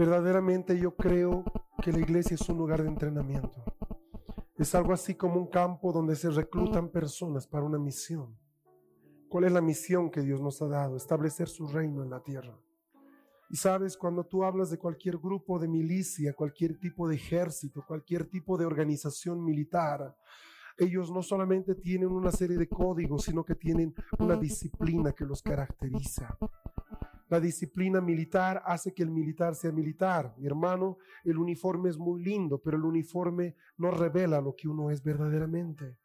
Verdaderamente yo creo que la iglesia es un lugar de entrenamiento. Es algo así como un campo donde se reclutan personas para una misión. ¿Cuál es la misión que Dios nos ha dado? Establecer su reino en la tierra. Y sabes, cuando tú hablas de cualquier grupo de milicia, cualquier tipo de ejército, cualquier tipo de organización militar, ellos no solamente tienen una serie de códigos, sino que tienen una disciplina que los caracteriza. La disciplina militar hace que el militar sea militar. Mi hermano, el uniforme es muy lindo, pero el uniforme no revela lo que uno es verdaderamente.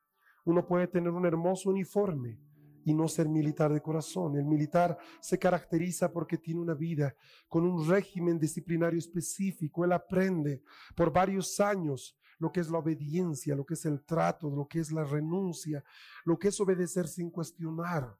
Uno puede tener un hermoso uniforme y no ser militar de corazón. El militar se caracteriza porque tiene una vida con un régimen disciplinario específico. Él aprende por varios años lo que es la obediencia, lo que es el trato, lo que es la renuncia, lo que es obedecer sin cuestionar.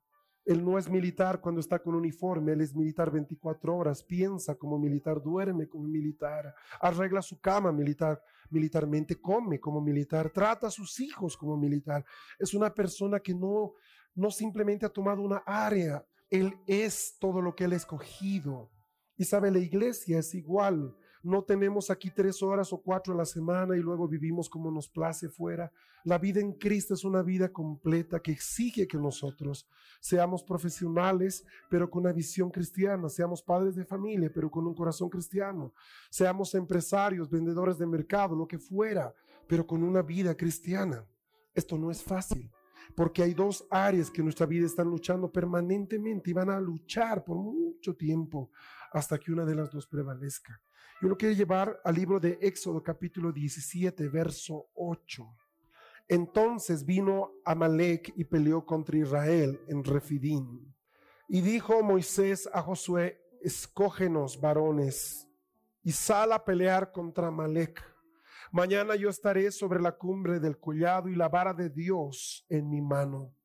Él no es militar cuando está con uniforme, él es militar 24 horas, piensa como militar, duerme como militar, arregla su cama militar, militarmente come como militar, trata a sus hijos como militar. Es una persona que no, no simplemente ha tomado una área, él es todo lo que él ha escogido. Y sabe, la iglesia es igual. No tenemos aquí tres horas o cuatro a la semana y luego vivimos como nos place fuera. La vida en Cristo es una vida completa que exige que nosotros seamos profesionales, pero con una visión cristiana, seamos padres de familia, pero con un corazón cristiano, seamos empresarios, vendedores de mercado, lo que fuera, pero con una vida cristiana. Esto no es fácil porque hay dos áreas que nuestra vida están luchando permanentemente y van a luchar por mucho tiempo hasta que una de las dos prevalezca. Yo lo quiero llevar al libro de Éxodo capítulo 17, verso 8. Entonces vino Amalek y peleó contra Israel en Refidim. Y dijo Moisés a Josué, escógenos varones y sal a pelear contra Amalek. Mañana yo estaré sobre la cumbre del collado y la vara de Dios en mi mano.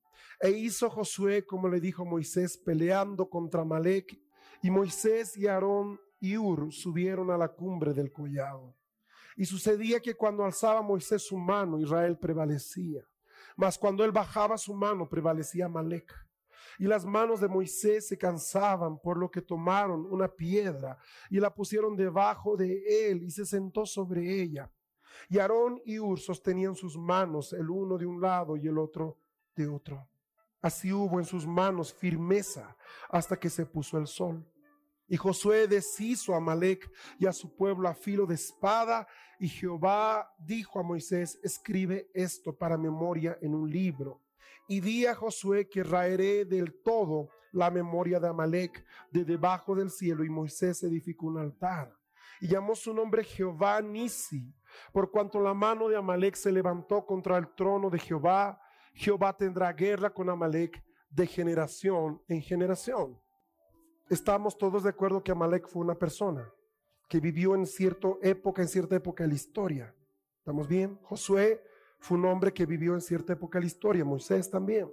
E hizo Josué como le dijo Moisés, peleando contra Amalek. Y Moisés y Aarón y Ur subieron a la cumbre del collado. Y sucedía que cuando alzaba Moisés su mano, Israel prevalecía. Mas cuando él bajaba su mano, prevalecía Malek. Y las manos de Moisés se cansaban, por lo que tomaron una piedra y la pusieron debajo de él y se sentó sobre ella. Y Aarón y Ur sostenían sus manos, el uno de un lado y el otro de otro. Así hubo en sus manos firmeza hasta que se puso el sol. Y Josué deshizo a Amalek y a su pueblo a filo de espada. Y Jehová dijo a Moisés, escribe esto para memoria en un libro. Y di a Josué que raeré del todo la memoria de Amalek de debajo del cielo. Y Moisés edificó un altar. Y llamó su nombre Jehová Nisi, por cuanto la mano de Amalek se levantó contra el trono de Jehová. Jehová tendrá guerra con Amalek de generación en generación estamos todos de acuerdo que Amalek fue una persona que vivió en cierta época, en cierta época de la historia. ¿Estamos bien? Josué fue un hombre que vivió en cierta época de la historia, Moisés también.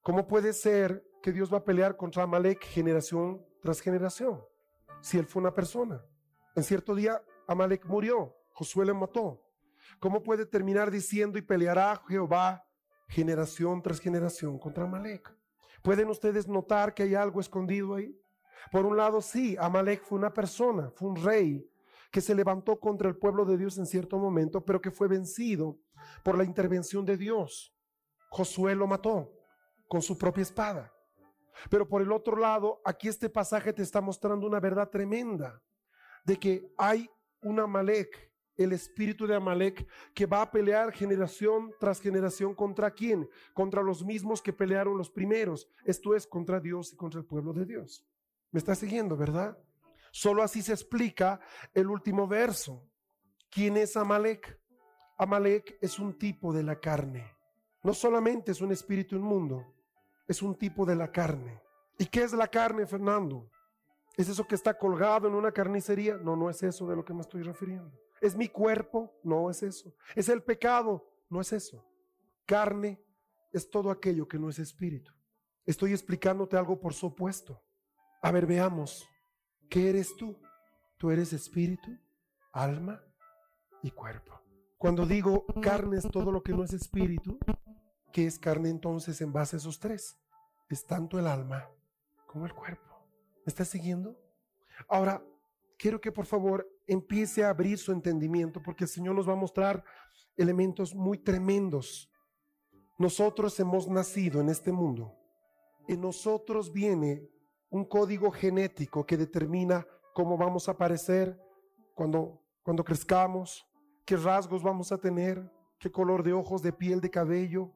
¿Cómo puede ser que Dios va a pelear contra Amalek generación tras generación? Si él fue una persona. En cierto día Amalek murió, Josué le mató. ¿Cómo puede terminar diciendo y peleará Jehová generación tras generación contra Amalek? ¿Pueden ustedes notar que hay algo escondido ahí? Por un lado, sí, Amalek fue una persona, fue un rey que se levantó contra el pueblo de Dios en cierto momento, pero que fue vencido por la intervención de Dios. Josué lo mató con su propia espada. Pero por el otro lado, aquí este pasaje te está mostrando una verdad tremenda, de que hay un Amalek, el espíritu de Amalek, que va a pelear generación tras generación contra quién? Contra los mismos que pelearon los primeros, esto es contra Dios y contra el pueblo de Dios. ¿Me está siguiendo, verdad? Solo así se explica el último verso. ¿Quién es Amalek? Amalek es un tipo de la carne. No solamente es un espíritu inmundo, es un tipo de la carne. ¿Y qué es la carne, Fernando? ¿Es eso que está colgado en una carnicería? No, no es eso de lo que me estoy refiriendo. ¿Es mi cuerpo? No es eso. ¿Es el pecado? No es eso. Carne es todo aquello que no es espíritu. Estoy explicándote algo por supuesto. A ver, veamos. ¿Qué eres tú? Tú eres espíritu, alma y cuerpo. Cuando digo carne es todo lo que no es espíritu, ¿qué es carne entonces en base a esos tres? Es tanto el alma como el cuerpo. ¿Me estás siguiendo? Ahora, quiero que por favor empiece a abrir su entendimiento porque el Señor nos va a mostrar elementos muy tremendos. Nosotros hemos nacido en este mundo. En nosotros viene un código genético que determina cómo vamos a aparecer cuando, cuando crezcamos, qué rasgos vamos a tener, qué color de ojos, de piel, de cabello,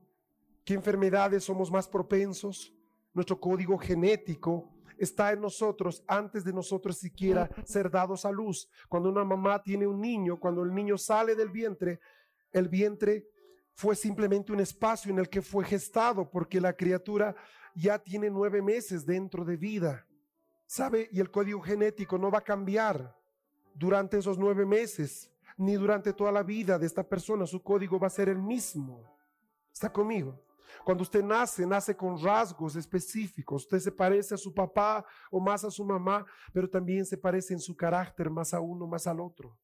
qué enfermedades somos más propensos. Nuestro código genético está en nosotros antes de nosotros siquiera ser dados a luz. Cuando una mamá tiene un niño, cuando el niño sale del vientre, el vientre fue simplemente un espacio en el que fue gestado porque la criatura ya tiene nueve meses dentro de vida. ¿Sabe? Y el código genético no va a cambiar durante esos nueve meses, ni durante toda la vida de esta persona. Su código va a ser el mismo. ¿Está conmigo? Cuando usted nace, nace con rasgos específicos. Usted se parece a su papá o más a su mamá, pero también se parece en su carácter más a uno, más al otro.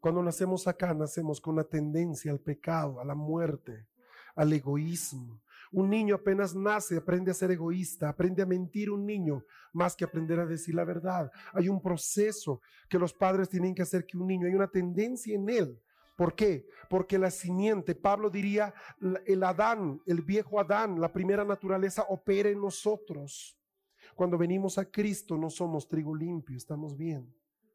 Cuando nacemos acá, nacemos con una tendencia al pecado, a la muerte, al egoísmo. Un niño apenas nace, aprende a ser egoísta, aprende a mentir un niño más que aprender a decir la verdad. Hay un proceso que los padres tienen que hacer que un niño, hay una tendencia en él ¿Por qué? Porque la simiente, Pablo diría, el Adán, el viejo Adán, la primera naturaleza opera en nosotros. Cuando venimos a Cristo no somos trigo limpio, estamos bien.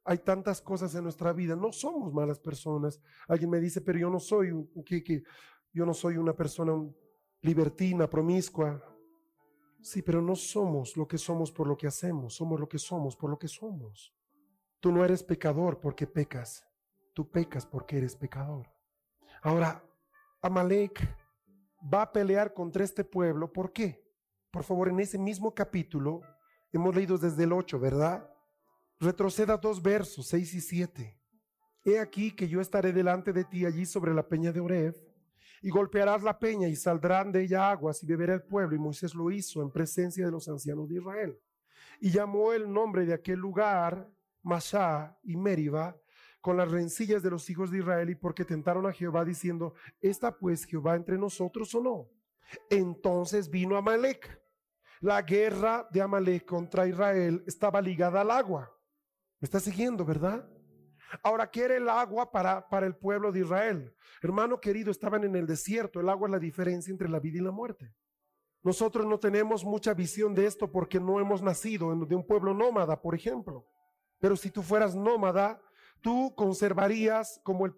Hay tantas cosas en nuestra vida, no somos malas personas. Alguien me dice, pero yo no soy, que, que, yo no soy una persona libertina, promiscua. Sí, pero no somos lo que somos por lo que hacemos, somos lo que somos por lo que somos. Tú no eres pecador porque pecas tú pecas porque eres pecador. Ahora, Amalek va a pelear contra este pueblo. ¿Por qué? Por favor, en ese mismo capítulo, hemos leído desde el 8, ¿verdad? Retroceda dos versos, 6 y 7. He aquí que yo estaré delante de ti allí sobre la peña de Oreb, y golpearás la peña y saldrán de ella aguas y beberá el pueblo. Y Moisés lo hizo en presencia de los ancianos de Israel. Y llamó el nombre de aquel lugar Masá y Meriba, con las rencillas de los hijos de Israel y porque tentaron a Jehová diciendo, ¿está pues Jehová entre nosotros o no? Entonces vino Amalek. La guerra de Amalek contra Israel estaba ligada al agua. ¿Me está siguiendo, verdad? Ahora, ¿qué era el agua para, para el pueblo de Israel? Hermano querido, estaban en el desierto. El agua es la diferencia entre la vida y la muerte. Nosotros no tenemos mucha visión de esto porque no hemos nacido de un pueblo nómada, por ejemplo. Pero si tú fueras nómada, tú conservarías como el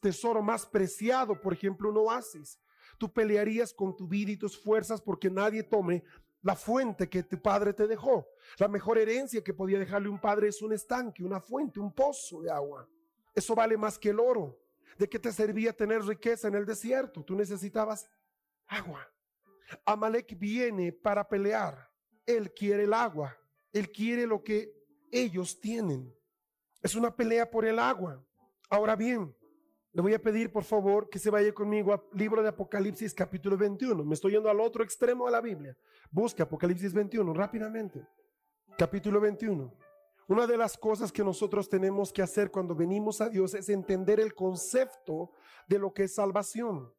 tesoro más preciado, por ejemplo, un oasis. Tú pelearías con tu vida y tus fuerzas porque nadie tome la fuente que tu padre te dejó. La mejor herencia que podía dejarle un padre es un estanque, una fuente, un pozo de agua. Eso vale más que el oro. ¿De qué te servía tener riqueza en el desierto? Tú necesitabas agua. Amalek viene para pelear. Él quiere el agua. Él quiere lo que ellos tienen. Es una pelea por el agua. Ahora bien, le voy a pedir por favor que se vaya conmigo al libro de Apocalipsis capítulo 21. Me estoy yendo al otro extremo de la Biblia. Busque Apocalipsis 21 rápidamente. Capítulo 21. Una de las cosas que nosotros tenemos que hacer cuando venimos a Dios es entender el concepto de lo que es salvación.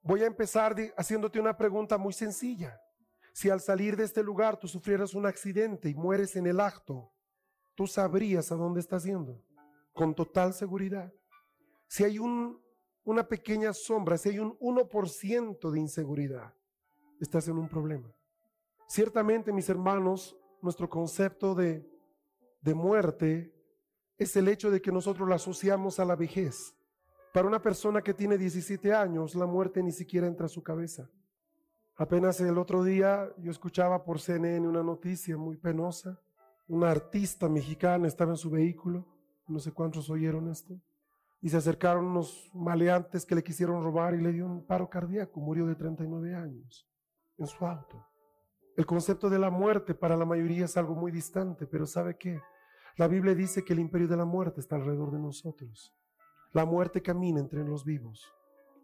Voy a empezar haciéndote una pregunta muy sencilla. Si al salir de este lugar tú sufrieras un accidente y mueres en el acto, tú sabrías a dónde estás yendo con total seguridad. Si hay un, una pequeña sombra, si hay un 1% de inseguridad, estás en un problema. Ciertamente, mis hermanos, nuestro concepto de, de muerte es el hecho de que nosotros la asociamos a la vejez. Para una persona que tiene 17 años, la muerte ni siquiera entra a su cabeza. Apenas el otro día yo escuchaba por CNN una noticia muy penosa una artista mexicana estaba en su vehículo, no sé cuántos oyeron esto, y se acercaron unos maleantes que le quisieron robar y le dio un paro cardíaco, murió de 39 años en su auto. El concepto de la muerte para la mayoría es algo muy distante, pero ¿sabe qué? La Biblia dice que el imperio de la muerte está alrededor de nosotros. La muerte camina entre los vivos.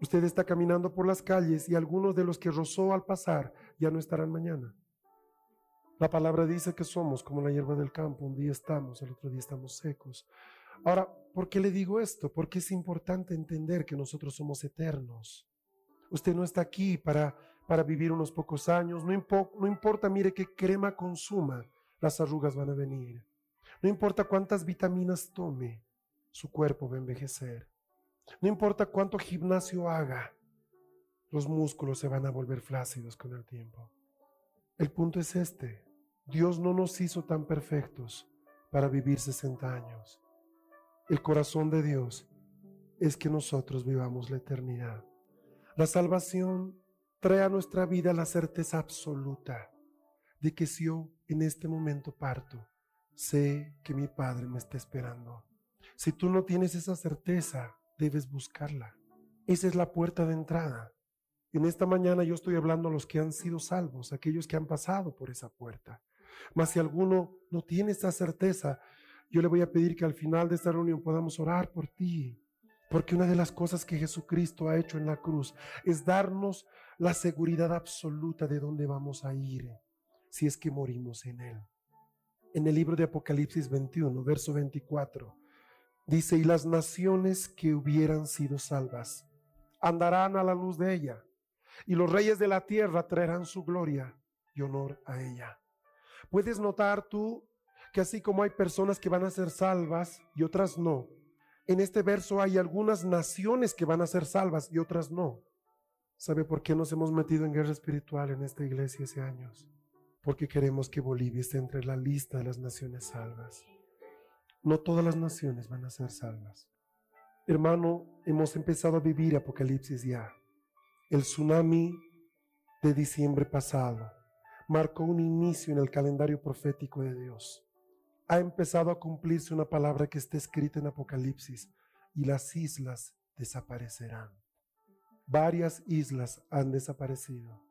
Usted está caminando por las calles y algunos de los que rozó al pasar ya no estarán mañana. La palabra dice que somos como la hierba del campo, un día estamos, el otro día estamos secos. Ahora, ¿por qué le digo esto? Porque es importante entender que nosotros somos eternos. Usted no está aquí para para vivir unos pocos años. No, no importa, mire qué crema consuma, las arrugas van a venir. No importa cuántas vitaminas tome, su cuerpo va a envejecer. No importa cuánto gimnasio haga, los músculos se van a volver flácidos con el tiempo. El punto es este. Dios no nos hizo tan perfectos para vivir 60 años. El corazón de Dios es que nosotros vivamos la eternidad. La salvación trae a nuestra vida la certeza absoluta de que si yo en este momento parto, sé que mi Padre me está esperando. Si tú no tienes esa certeza, debes buscarla. Esa es la puerta de entrada. En esta mañana yo estoy hablando a los que han sido salvos, aquellos que han pasado por esa puerta. Mas si alguno no tiene esa certeza, yo le voy a pedir que al final de esta reunión podamos orar por ti. Porque una de las cosas que Jesucristo ha hecho en la cruz es darnos la seguridad absoluta de dónde vamos a ir si es que morimos en Él. En el libro de Apocalipsis 21, verso 24, dice, y las naciones que hubieran sido salvas andarán a la luz de ella, y los reyes de la tierra traerán su gloria y honor a ella. Puedes notar tú que así como hay personas que van a ser salvas y otras no, en este verso hay algunas naciones que van a ser salvas y otras no. ¿Sabe por qué nos hemos metido en guerra espiritual en esta iglesia hace años? Porque queremos que Bolivia esté entre la lista de las naciones salvas. No todas las naciones van a ser salvas. Hermano, hemos empezado a vivir Apocalipsis ya. El tsunami de diciembre pasado marcó un inicio en el calendario profético de Dios. Ha empezado a cumplirse una palabra que está escrita en Apocalipsis y las islas desaparecerán. Varias islas han desaparecido.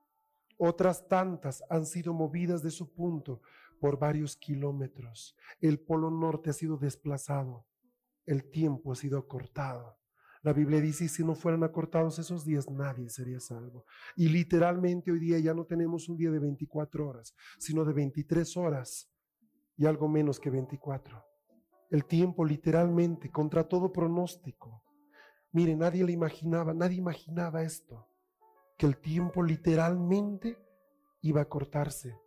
Otras tantas han sido movidas de su punto por varios kilómetros. El polo norte ha sido desplazado. El tiempo ha sido acortado. La Biblia dice, si no fueran acortados esos días, nadie sería salvo. Y literalmente hoy día ya no tenemos un día de 24 horas, sino de 23 horas y algo menos que 24. El tiempo literalmente, contra todo pronóstico, Mire, nadie le imaginaba, nadie imaginaba esto, que el tiempo literalmente iba a cortarse.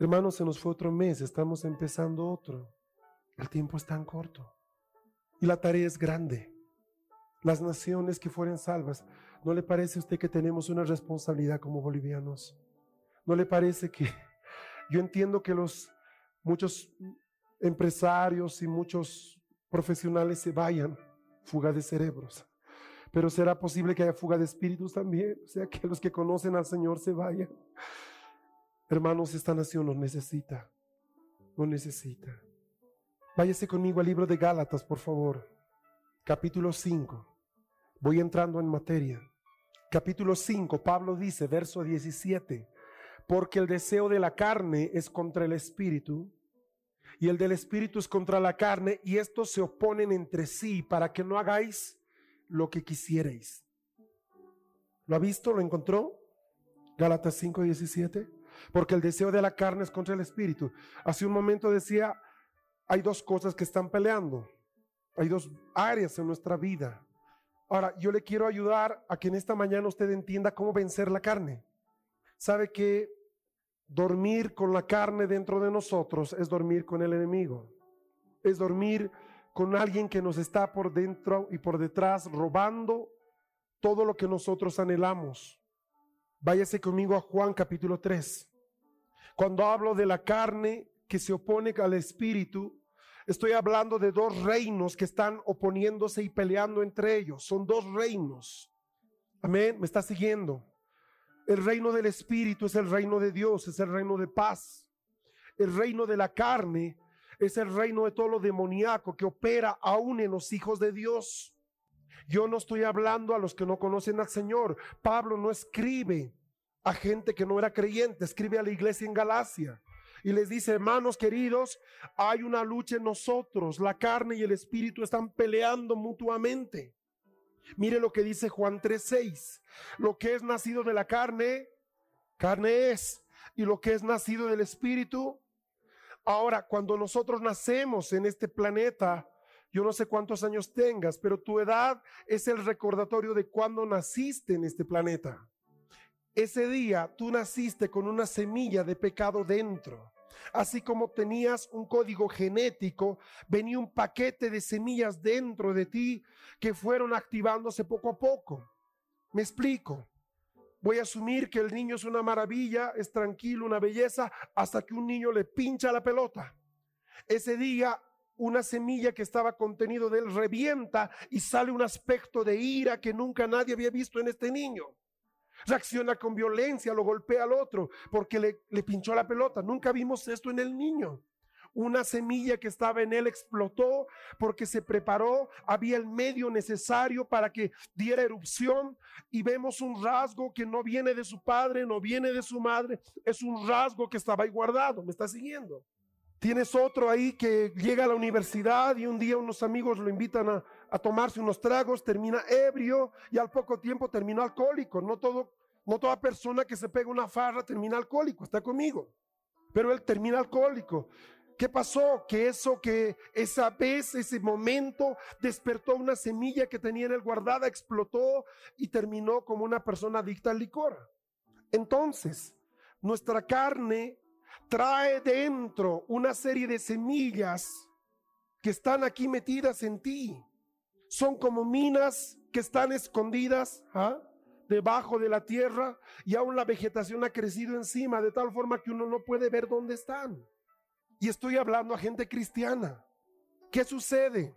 Hermanos, se nos fue otro mes, estamos empezando otro. El tiempo es tan corto y la tarea es grande. Las naciones que fueran salvas, ¿no le parece a usted que tenemos una responsabilidad como bolivianos? ¿No le parece que yo entiendo que los muchos empresarios y muchos profesionales se vayan? fuga de cerebros. Pero será posible que haya fuga de espíritus también, o sea, que los que conocen al Señor se vayan. Hermanos, esta nación nos necesita, nos necesita. Váyase conmigo al libro de Gálatas, por favor. Capítulo 5. Voy entrando en materia. Capítulo 5, Pablo dice, verso 17, porque el deseo de la carne es contra el espíritu y el del espíritu es contra la carne, y estos se oponen entre sí para que no hagáis lo que quisierais. ¿Lo ha visto? ¿Lo encontró? Gálatas 5:17. Porque el deseo de la carne es contra el espíritu. Hace un momento decía, hay dos cosas que están peleando. Hay dos áreas en nuestra vida. Ahora, yo le quiero ayudar a que en esta mañana usted entienda cómo vencer la carne. Sabe que Dormir con la carne dentro de nosotros es dormir con el enemigo. Es dormir con alguien que nos está por dentro y por detrás robando todo lo que nosotros anhelamos. Váyase conmigo a Juan capítulo 3. Cuando hablo de la carne que se opone al espíritu, estoy hablando de dos reinos que están oponiéndose y peleando entre ellos. Son dos reinos. Amén. ¿Me está siguiendo? El reino del Espíritu es el reino de Dios, es el reino de paz. El reino de la carne es el reino de todo lo demoníaco que opera aún en los hijos de Dios. Yo no estoy hablando a los que no conocen al Señor. Pablo no escribe a gente que no era creyente, escribe a la iglesia en Galacia y les dice, hermanos queridos, hay una lucha en nosotros, la carne y el espíritu están peleando mutuamente. Mire lo que dice Juan 3:6, lo que es nacido de la carne, carne es, y lo que es nacido del espíritu. Ahora, cuando nosotros nacemos en este planeta, yo no sé cuántos años tengas, pero tu edad es el recordatorio de cuando naciste en este planeta. Ese día tú naciste con una semilla de pecado dentro. Así como tenías un código genético, venía un paquete de semillas dentro de ti que fueron activándose poco a poco. Me explico. Voy a asumir que el niño es una maravilla, es tranquilo, una belleza, hasta que un niño le pincha la pelota. Ese día una semilla que estaba contenido de él revienta y sale un aspecto de ira que nunca nadie había visto en este niño. Reacciona con violencia, lo golpea al otro porque le, le pinchó la pelota. Nunca vimos esto en el niño. Una semilla que estaba en él explotó porque se preparó, había el medio necesario para que diera erupción y vemos un rasgo que no viene de su padre, no viene de su madre, es un rasgo que estaba ahí guardado, me está siguiendo. Tienes otro ahí que llega a la universidad y un día unos amigos lo invitan a, a tomarse unos tragos, termina ebrio y al poco tiempo termina alcohólico. No, todo, no toda persona que se pega una farra termina alcohólico, está conmigo. Pero él termina alcohólico. ¿Qué pasó? Que eso, que esa vez, ese momento, despertó una semilla que tenía en él guardada, explotó y terminó como una persona adicta al licor. Entonces, nuestra carne trae dentro una serie de semillas que están aquí metidas en ti son como minas que están escondidas ¿ah? debajo de la tierra y aún la vegetación ha crecido encima de tal forma que uno no puede ver dónde están. Y estoy hablando a gente cristiana. ¿Qué sucede?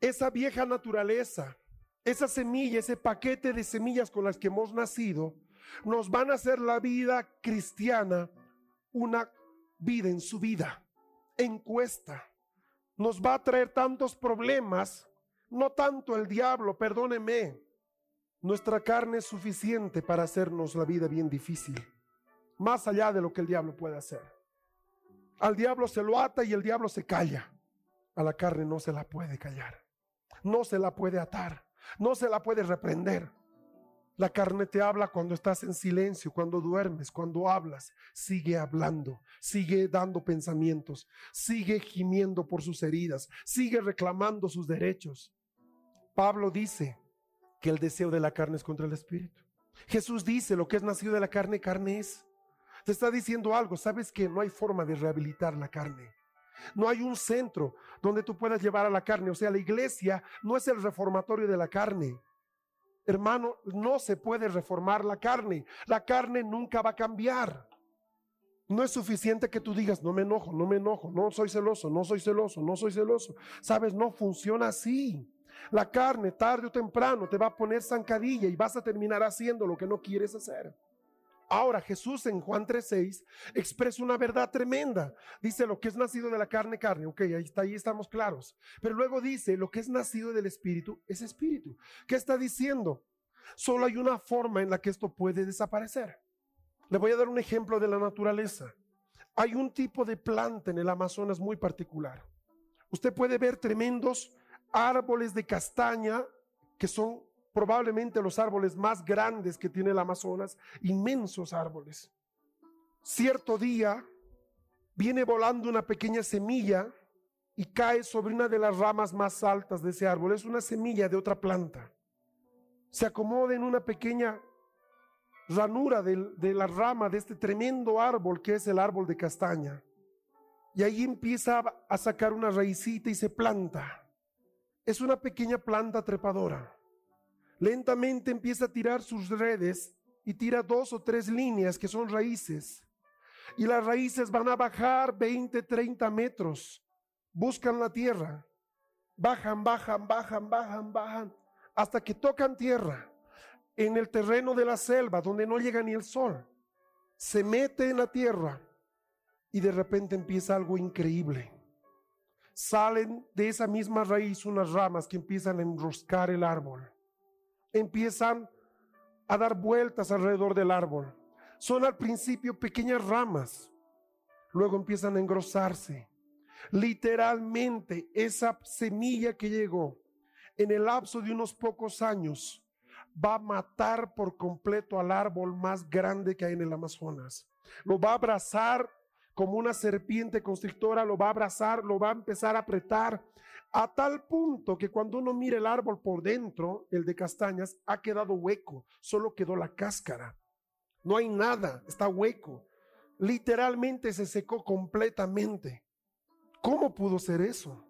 Esa vieja naturaleza, esa semilla, ese paquete de semillas con las que hemos nacido, nos van a hacer la vida cristiana una vida en su vida, encuesta. Nos va a traer tantos problemas no tanto el diablo, perdóneme. Nuestra carne es suficiente para hacernos la vida bien difícil, más allá de lo que el diablo puede hacer. Al diablo se lo ata y el diablo se calla. A la carne no se la puede callar, no se la puede atar, no se la puede reprender. La carne te habla cuando estás en silencio, cuando duermes, cuando hablas. Sigue hablando, sigue dando pensamientos, sigue gimiendo por sus heridas, sigue reclamando sus derechos. Pablo dice que el deseo de la carne es contra el espíritu. Jesús dice, lo que es nacido de la carne, carne es. Te está diciendo algo, sabes que no hay forma de rehabilitar la carne. No hay un centro donde tú puedas llevar a la carne. O sea, la iglesia no es el reformatorio de la carne. Hermano, no se puede reformar la carne. La carne nunca va a cambiar. No es suficiente que tú digas, no me enojo, no me enojo, no soy celoso, no soy celoso, no soy celoso. Sabes, no funciona así. La carne, tarde o temprano, te va a poner zancadilla y vas a terminar haciendo lo que no quieres hacer. Ahora Jesús en Juan 3:6 expresa una verdad tremenda. Dice lo que es nacido de la carne, carne. Ok, ahí está, ahí estamos claros. Pero luego dice lo que es nacido del espíritu es espíritu. ¿Qué está diciendo? Solo hay una forma en la que esto puede desaparecer. Le voy a dar un ejemplo de la naturaleza. Hay un tipo de planta en el Amazonas muy particular. Usted puede ver tremendos árboles de castaña, que son probablemente los árboles más grandes que tiene el Amazonas, inmensos árboles. Cierto día viene volando una pequeña semilla y cae sobre una de las ramas más altas de ese árbol. Es una semilla de otra planta. Se acomoda en una pequeña ranura de, de, la rama de este tremendo árbol que es el árbol de castaña. Y ahí empieza a sacar una raicita y se planta es una pequeña planta trepadora. Lentamente empieza a tirar sus redes y tira dos o tres líneas que son raíces. Y las raíces van a bajar 20, 30 metros. Buscan la tierra. Bajan, bajan, bajan, bajan, bajan, hasta que tocan tierra en el terreno de la selva donde no llega ni el sol. Se mete en la tierra y de repente empieza algo increíble salen de esa misma raíz unas ramas que empiezan a enroscar el árbol. Empiezan a dar vueltas alrededor del árbol. Son al principio pequeñas ramas, luego empiezan a engrosarse. Literalmente esa semilla que llegó en el lapso de unos pocos años va a matar por completo al árbol más grande que hay en el Amazonas. Lo va a abrazar como una serpiente constrictora, lo va a abrazar, lo va a empezar a apretar, a tal punto que cuando uno mira el árbol por dentro, el de castañas, ha quedado hueco, solo quedó la cáscara. No hay nada, está hueco. Literalmente se secó completamente. ¿Cómo pudo ser eso?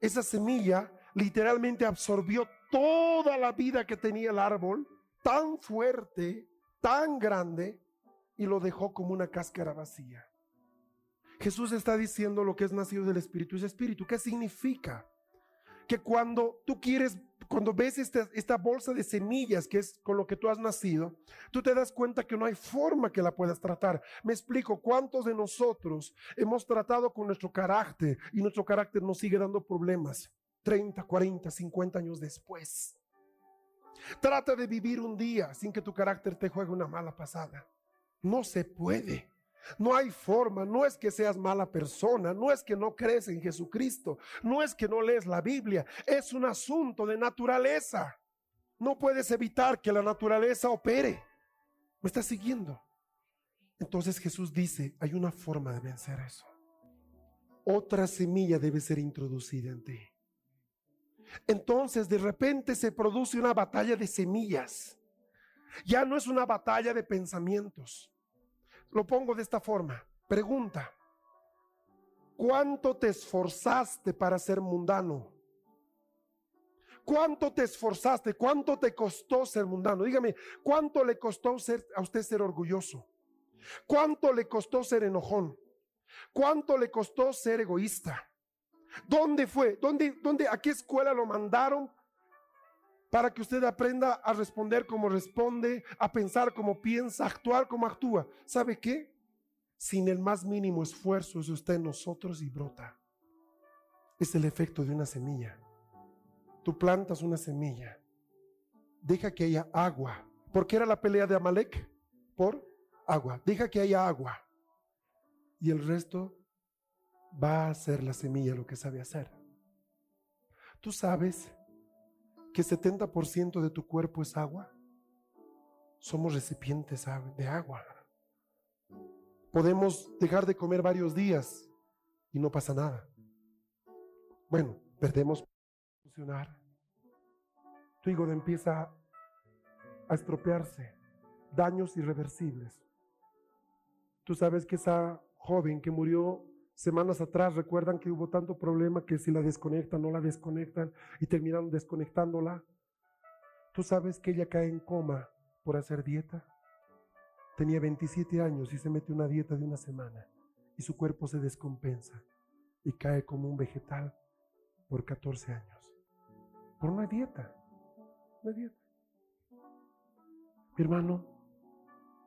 Esa semilla literalmente absorbió toda la vida que tenía el árbol, tan fuerte, tan grande, y lo dejó como una cáscara vacía. Jesús está diciendo lo que es nacido del Espíritu es Espíritu. ¿Qué significa? Que cuando tú quieres, cuando ves esta, bolsa de semillas que es con lo que tú has nacido, tú te das cuenta que no hay forma que la puedas tratar. Me explico, ¿cuántos de nosotros hemos tratado con nuestro carácter y nuestro carácter nos sigue dando problemas? 30, 40, 50 años después. Trata de vivir un día sin que tu carácter te juegue una mala pasada. No se puede. No hay forma, no es que seas mala persona, no es que no crees en Jesucristo, no es que no lees la Biblia, es un asunto de naturaleza. No puedes evitar que la naturaleza opere. ¿Me estás siguiendo? Entonces Jesús dice, hay una forma de vencer eso. Otra semilla debe ser introducida en ti. Entonces de repente se produce una batalla de semillas. Ya no es una batalla de pensamientos. Lo pongo de esta forma. Pregunta. ¿Cuánto te esforzaste para ser mundano? ¿Cuánto te esforzaste? ¿Cuánto te costó ser mundano? Dígame, ¿cuánto le costó ser, a usted ser orgulloso? ¿Cuánto le costó ser enojón? ¿Cuánto le costó ser egoísta? ¿Dónde fue? ¿Dónde, dónde, a qué escuela lo mandaron para que usted aprenda a responder como responde, a pensar como piensa, a actuar como actúa? ¿Sabe qué? Sin el más mínimo esfuerzo es usted en nosotros y brota. Es el efecto de una semilla. Tú plantas una semilla, deja que haya agua. ¿Por qué era la pelea de Amalek? Por agua. Deja que haya agua. Y el resto va a hacer la semilla lo que sabe hacer. Tú sabes que 70% de tu cuerpo es agua. Somos recipientes de agua. Podemos dejar de comer varios días y no pasa nada. Bueno, perdemos funcionar. Tu hígado empieza a estropearse, daños irreversibles. Tú sabes que esa joven que murió semanas atrás recuerdan que hubo tanto problema que si la desconectan, no la desconectan y terminaron desconectándola. Tú sabes que ella cae en coma por hacer dieta. Tenía 27 años y se mete una dieta de una semana y su cuerpo se descompensa y cae como un vegetal por 14 años. Por una dieta. Una dieta. Mi hermano,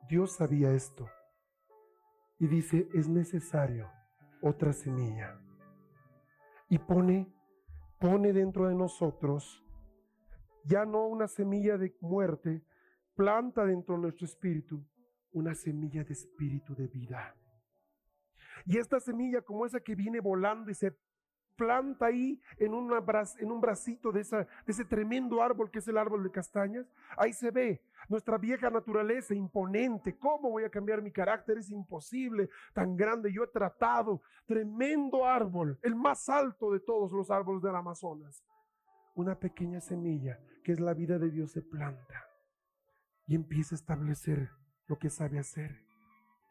Dios sabía esto y dice, es necesario otra semilla. Y pone, pone dentro de nosotros ya no una semilla de muerte, planta dentro de nuestro espíritu una semilla de espíritu de vida. Y esta semilla como esa que viene volando y se planta ahí en, en un bracito de, esa, de ese tremendo árbol que es el árbol de castañas, ahí se ve nuestra vieja naturaleza imponente. ¿Cómo voy a cambiar mi carácter? Es imposible, tan grande. Yo he tratado, tremendo árbol, el más alto de todos los árboles del Amazonas. Una pequeña semilla que es la vida de Dios se planta y empieza a establecer lo que sabe hacer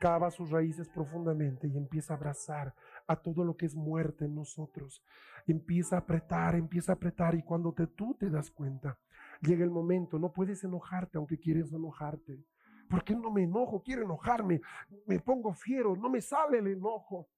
cava sus raíces profundamente y empieza a abrazar a todo lo que es muerte en nosotros. Empieza a apretar, empieza a apretar y cuando te, tú te das cuenta, llega el momento, no puedes enojarte aunque quieres enojarte. ¿Por qué no me enojo? Quiero enojarme, me pongo fiero, no me sale el enojo.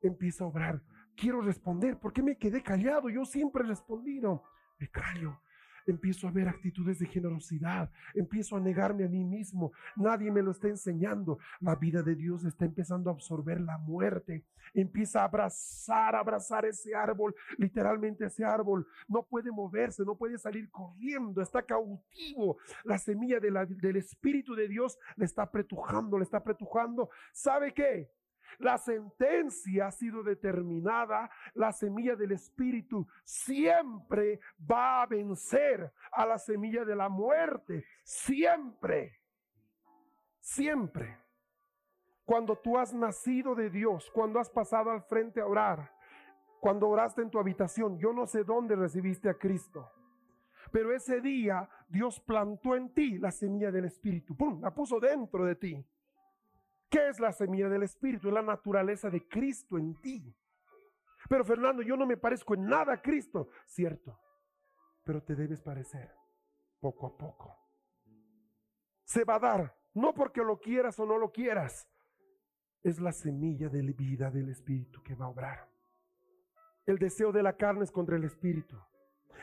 Empieza a obrar, quiero responder, ¿por qué me quedé callado? Yo siempre he respondido, me callo. Empiezo a ver actitudes de generosidad, empiezo a negarme a mí mismo, nadie me lo está enseñando, la vida de Dios está empezando a absorber la muerte, empieza a abrazar, abrazar ese árbol, literalmente ese árbol. No puede moverse, no puede salir corriendo, está cautivo, la semilla del Espíritu de Dios le está apretujando, le está apretujando, ¿sabe qué? La sentencia ha sido determinada. La semilla del Espíritu siempre va a vencer a la semilla de la muerte. Siempre. Siempre. Cuando tú has nacido de Dios, cuando has pasado al frente a orar, cuando oraste en tu habitación, yo no sé dónde recibiste a Cristo. Pero ese día Dios plantó en ti la semilla del Espíritu. ¡Pum! La puso dentro de ti. ¿Qué es la semilla del Espíritu? Es la naturaleza de Cristo en ti. Pero Fernando, yo no me parezco en nada a Cristo. Cierto, pero te debes parecer poco a poco. Se va a dar, no porque lo quieras o no lo quieras. Es la semilla de la vida del Espíritu que va a obrar. El deseo de la carne es contra el Espíritu.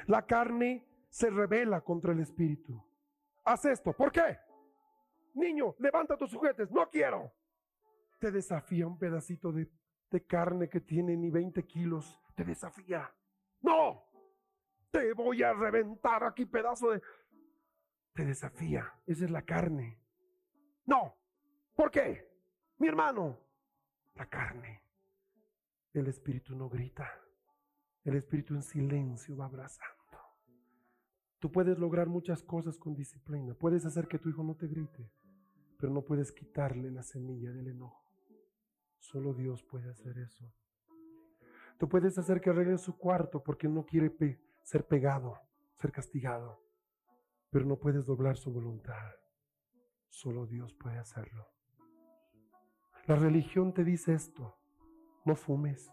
La carne se revela contra el Espíritu. Haz esto. ¿Por qué? Niño, levanta tus juguetes. No quiero te desafía un pedacito de, carne que tiene ni 20 kilos, te desafía. No, te voy a reventar aquí pedazo de... Te desafía, esa es la carne. No, ¿por qué? Mi hermano, la carne. El espíritu no grita, el espíritu en silencio va abrazando. Tú puedes lograr muchas cosas con disciplina, puedes hacer que tu hijo no te grite, pero no puedes quitarle la semilla del enojo. Solo Dios puede hacer eso. Tú puedes hacer que arregle su cuarto porque no quiere ser pegado, ser castigado, pero no puedes doblar su voluntad. Solo Dios puede hacerlo. La religión te dice esto, no fumes,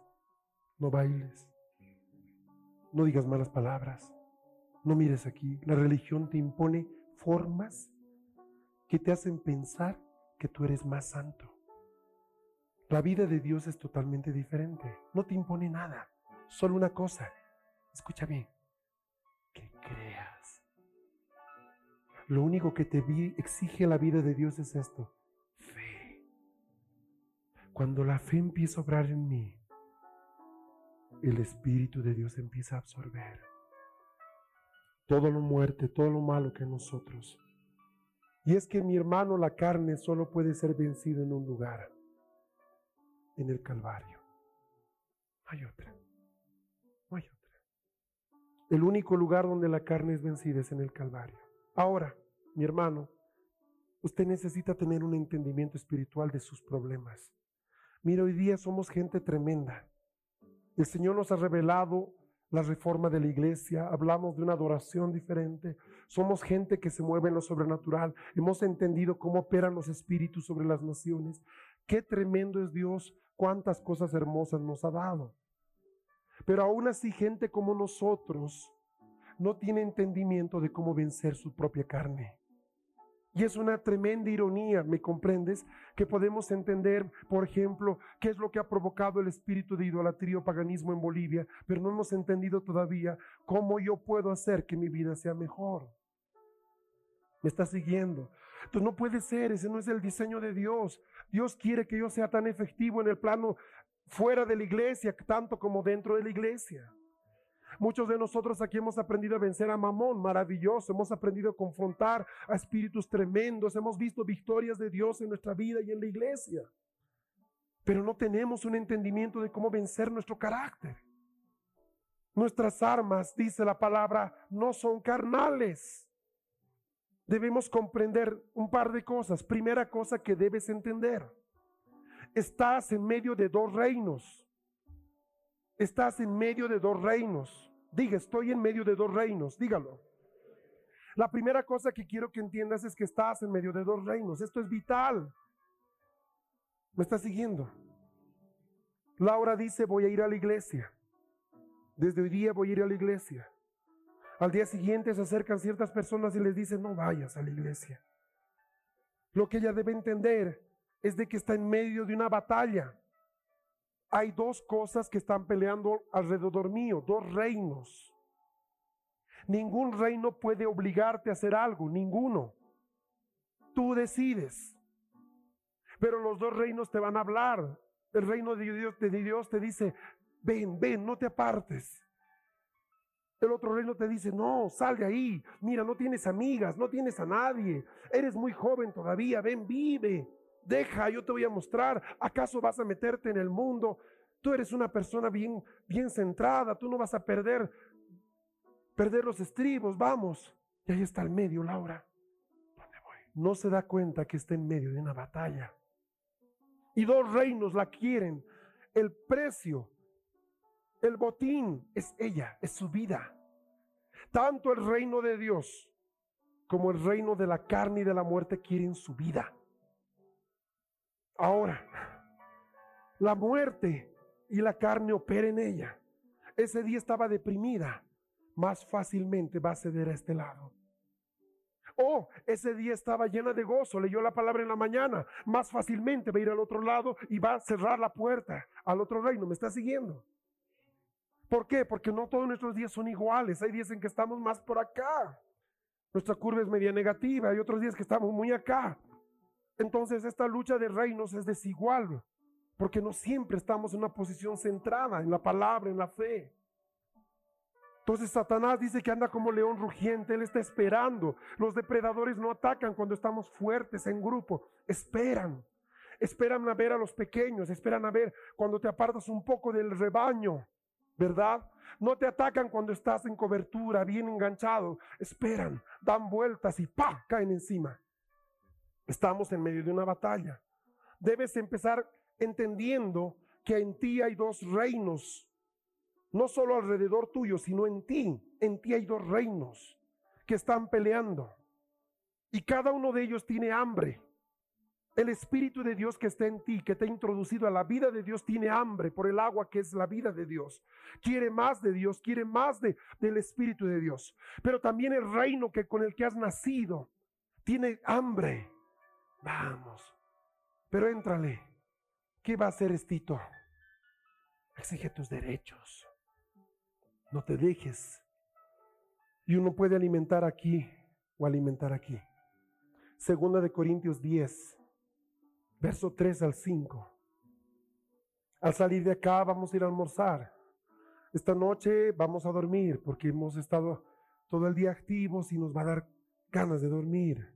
no bailes, no digas malas palabras, no mires aquí. La religión te impone formas que te hacen pensar que tú eres más santo. La vida de Dios es totalmente diferente. No te impone nada. Solo una cosa. Escucha bien. Que creas. Lo único que te exige la vida de Dios es esto. Fe. Cuando la fe empieza a obrar en mí, el Espíritu de Dios empieza a absorber todo lo muerte, todo lo malo que nosotros. Y es que mi hermano, la carne solo puede ser vencido en un lugar en el Calvario. No hay otra. No hay otra. El único lugar donde la carne es vencida es en el Calvario. Ahora, mi hermano, usted necesita tener un entendimiento espiritual de sus problemas. Mira, hoy día somos gente tremenda. El Señor nos ha revelado la reforma de la iglesia, hablamos de una adoración diferente, somos gente que se mueve en lo sobrenatural, hemos entendido cómo operan los espíritus sobre las naciones. Qué tremendo es Dios cuántas cosas hermosas nos ha dado. Pero aún así gente como nosotros no tiene entendimiento de cómo vencer su propia carne. Y es una tremenda ironía, ¿me comprendes? Que podemos entender, por ejemplo, qué es lo que ha provocado el espíritu de idolatría o paganismo en Bolivia, pero no hemos entendido todavía cómo yo puedo hacer que mi vida sea mejor. ¿Me está siguiendo? Entonces no puede ser, ese no es el diseño de Dios. Dios quiere que yo sea tan efectivo en el plano fuera de la iglesia, tanto como dentro de la iglesia. Muchos de nosotros aquí hemos aprendido a vencer a Mamón, maravilloso. Hemos aprendido a confrontar a espíritus tremendos. Hemos visto victorias de Dios en nuestra vida y en la iglesia. Pero no tenemos un entendimiento de cómo vencer nuestro carácter. Nuestras armas, dice la palabra, no son carnales debemos comprender un par de cosas. Primera cosa que debes entender. Estás en medio de dos reinos. Estás en medio de dos reinos. Diga, estoy en medio de dos reinos. Dígalo. La primera cosa que quiero que entiendas es que estás en medio de dos reinos. Esto es vital. ¿Me estás siguiendo? Laura dice, voy a ir a la iglesia. Desde hoy día voy a ir a la iglesia. Al día siguiente se acercan ciertas personas y les dicen, no vayas a la iglesia. Lo que ella debe entender es de que está en medio de una batalla. Hay dos cosas que están peleando alrededor mío, dos reinos. Ningún reino puede obligarte a hacer algo, ninguno. Tú decides. Pero los dos reinos te van a hablar. El reino de Dios, te dice, ven, ven, no te apartes. El otro reino te dice, no, sal de ahí. Mira, no tienes amigas, no tienes a nadie. Eres muy joven todavía, ven, vive. Deja, yo te voy a mostrar. ¿Acaso vas a meterte en el mundo? Tú eres una persona bien, bien centrada, tú no vas a perder, perder los estribos, vamos. Y ahí está el medio, Laura. ¿Dónde voy? No se da cuenta que está en medio de una batalla. Y dos reinos la quieren. El precio el botín es ella, es su vida. Tanto el reino de Dios como el reino de la carne y de la muerte quieren su vida. Ahora, la muerte y la carne opera en ella. Ese día estaba deprimida, más fácilmente va a ceder a este lado. Oh, ese día estaba llena de gozo, leyó la palabra en la mañana, más fácilmente va a ir al otro lado y va a cerrar la puerta al otro reino. ¿Me está siguiendo? ¿Por qué? Porque no todos nuestros días son iguales. Hay días en que estamos más por acá. Nuestra curva es media negativa. Hay otros días que estamos muy acá. Entonces esta lucha de reinos es desigual. Porque no siempre estamos en una posición centrada en la palabra, en la fe. Entonces Satanás dice que anda como león rugiente, él está esperando. Los depredadores no atacan cuando estamos fuertes en grupo, esperan. Esperan a ver a los pequeños, esperan a ver cuando te apartas un poco del rebaño. ¿verdad? No te atacan cuando estás en cobertura, bien enganchado. Esperan, dan vueltas y ¡pa! caen encima. Estamos en medio de una batalla. Debes empezar entendiendo que en ti hay dos reinos. No solo alrededor tuyo, sino en ti. En ti hay dos reinos que están peleando. Y cada uno de ellos tiene hambre. El Espíritu de Dios que está en ti, que te ha introducido a la vida de Dios, tiene hambre por el agua que es la vida de Dios. Quiere más de Dios, quiere más de, del Espíritu de Dios. Pero también el reino que con el que has nacido tiene hambre. Vamos. Pero éntrale. ¿Qué va a hacer Estito? Exige tus derechos. No te dejes. Y uno puede alimentar aquí o alimentar aquí. Segunda de Corintios 10 verso 3 al 5. Al salir de acá vamos a ir a almorzar. Esta noche vamos a dormir porque hemos estado todo el día activos y nos va a dar ganas de dormir.